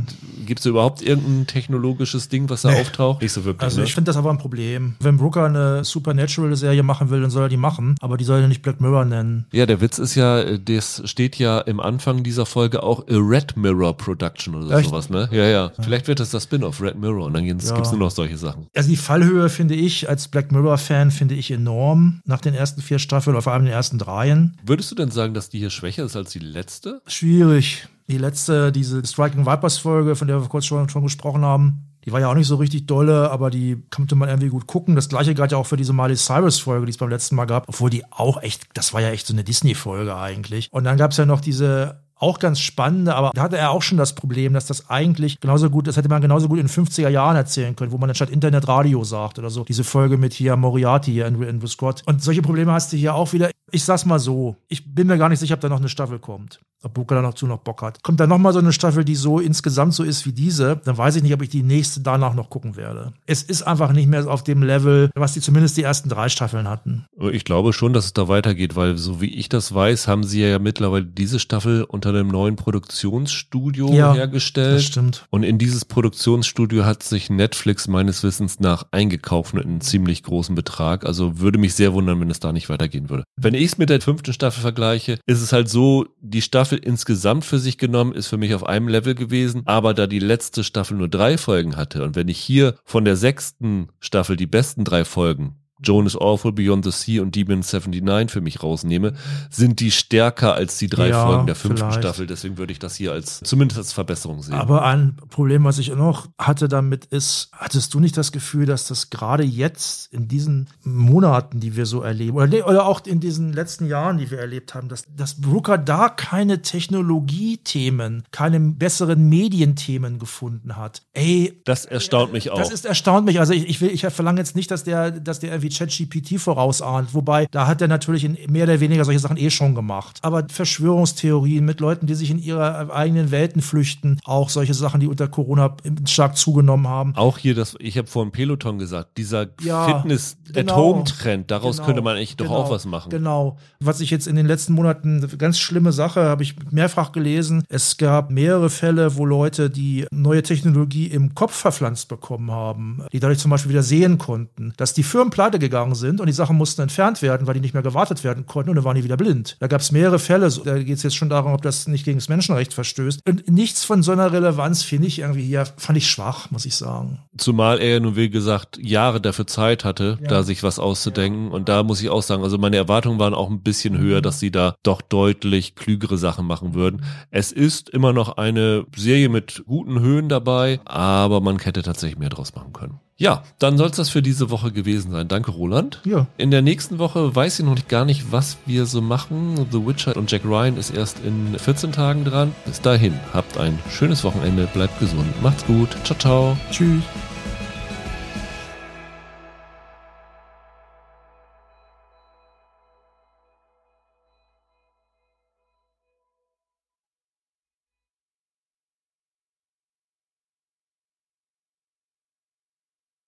gibt es überhaupt irgendein technologisches Ding, was da Nee. auftaucht? Nicht so wirklich. Also ne? ich finde das aber ein Problem. Wenn Brooker eine Supernatural-Serie machen will, dann soll er die machen. Aber die soll er nicht Black Mirror nennen. Ja, der Witz ist ja, das steht ja im Anfang dieser Folge auch a Red Mirror Production oder Echt? sowas, ne? Ja, ja. Vielleicht wird das das Spin-off Red Mirror und dann Ja. gibt's nur noch solche Sachen. Also die Fallhöhe finde ich als Black Mirror-Fan finde ich enorm nach den ersten vier Staffeln, oder vor allem den ersten dreien. Würdest du denn sagen, dass die hier schwächer ist als die letzte? Schwierig. Die letzte, diese Striking Vipers-Folge, von der wir kurz schon, schon gesprochen haben, die war ja auch nicht so richtig dolle, aber die konnte man irgendwie gut gucken. Das gleiche galt ja auch für diese Miley Cyrus-Folge, die es beim letzten Mal gab, obwohl die auch echt, das war ja echt so eine Disney-Folge eigentlich. Und dann gab es ja noch diese auch ganz spannende, aber da hatte er auch schon das Problem, dass das eigentlich genauso gut, das hätte man genauso gut in den 50er Jahren erzählen können, wo man dann statt Internet Radio sagt oder so. Diese Folge mit hier Moriarty hier in, in Scott. Und solche Probleme hast du hier auch wieder. Ich sag's mal so, ich bin mir gar nicht sicher, ob da noch eine Staffel kommt. ob Booker da noch zu noch Bock hat. Kommt dann nochmal so eine Staffel, die so insgesamt so ist wie diese, dann weiß ich nicht, ob ich die nächste danach noch gucken werde. Es ist einfach nicht mehr auf dem Level, was die zumindest die ersten drei Staffeln hatten. Ich glaube schon, dass es da weitergeht, weil so wie ich das weiß, haben sie ja mittlerweile diese Staffel unter einem neuen Produktionsstudio Ja, hergestellt. Das stimmt. Und in dieses Produktionsstudio hat sich Netflix meines Wissens nach eingekauft mit einem ziemlich großen Betrag. Also würde mich sehr wundern, wenn es da nicht weitergehen würde. Wenn ich es mit der fünften Staffel vergleiche, ist es halt so, die Staffel insgesamt für sich genommen ist für mich auf einem Level gewesen. Aber da die letzte Staffel nur drei Folgen hatte und wenn ich hier von der sechsten Staffel die besten drei Folgen Joan is Awful, Beyond the Sea und Demon 79 für mich rausnehme, sind die stärker als die drei Ja, Folgen der fünften vielleicht. Staffel. Deswegen würde ich das hier als zumindest als Verbesserung sehen. Aber ein Problem, was ich noch hatte damit ist, hattest du nicht das Gefühl, dass das gerade jetzt in diesen Monaten, die wir so erleben, oder, oder auch in diesen letzten Jahren, die wir erlebt haben, dass, dass Brooker da keine Technologiethemen, keine besseren Medienthemen gefunden hat? Ey, das erstaunt mich auch. das ist erstaunt mich. Also ich, ich, will, ich verlange jetzt nicht, dass der, dass der irgendwie ChatGPT vorausahnt. Wobei, da hat er natürlich mehr oder weniger solche Sachen eh schon gemacht. Aber Verschwörungstheorien mit Leuten, die sich in ihre eigenen Welten flüchten, auch solche Sachen, die unter Corona stark zugenommen haben. auch hier, das, ich habe vorhin Peloton gesagt, dieser Ja, Fitness-at-Home-Trend, daraus Genau, könnte man eigentlich doch genau, auch was machen. Genau. Was ich jetzt in den letzten Monaten, ganz schlimme Sache, habe ich mehrfach gelesen. Es gab mehrere Fälle, wo Leute, die neue Technologie im Kopf verpflanzt bekommen haben, die dadurch zum Beispiel wieder sehen konnten, dass die Firmen pleite gegangen sind und die Sachen mussten entfernt werden, weil die nicht mehr gewartet werden konnten und dann waren die wieder blind. Da gab es mehrere Fälle. Da geht es jetzt schon darum, ob das nicht gegen das Menschenrecht verstößt. Und nichts von so einer Relevanz finde ich irgendwie hier, fand ich schwach, muss ich sagen. Zumal er ja nun, wie gesagt, Jahre dafür Zeit hatte, Ja. da sich was auszudenken. Und da muss ich auch sagen, also meine Erwartungen waren auch ein bisschen Mhm. höher, dass sie da doch deutlich klügere Sachen machen würden. Es ist immer noch eine Serie mit guten Höhen dabei, aber man hätte tatsächlich mehr draus machen können. Ja, dann soll es das für diese Woche gewesen sein. Danke, Roland. Ja. In der nächsten Woche weiß ich noch nicht gar nicht, was wir so machen. The Witcher und Jack Ryan ist erst in 14 Tagen dran. Bis dahin, habt ein schönes Wochenende, bleibt gesund, macht's gut, ciao, ciao. Tschüss.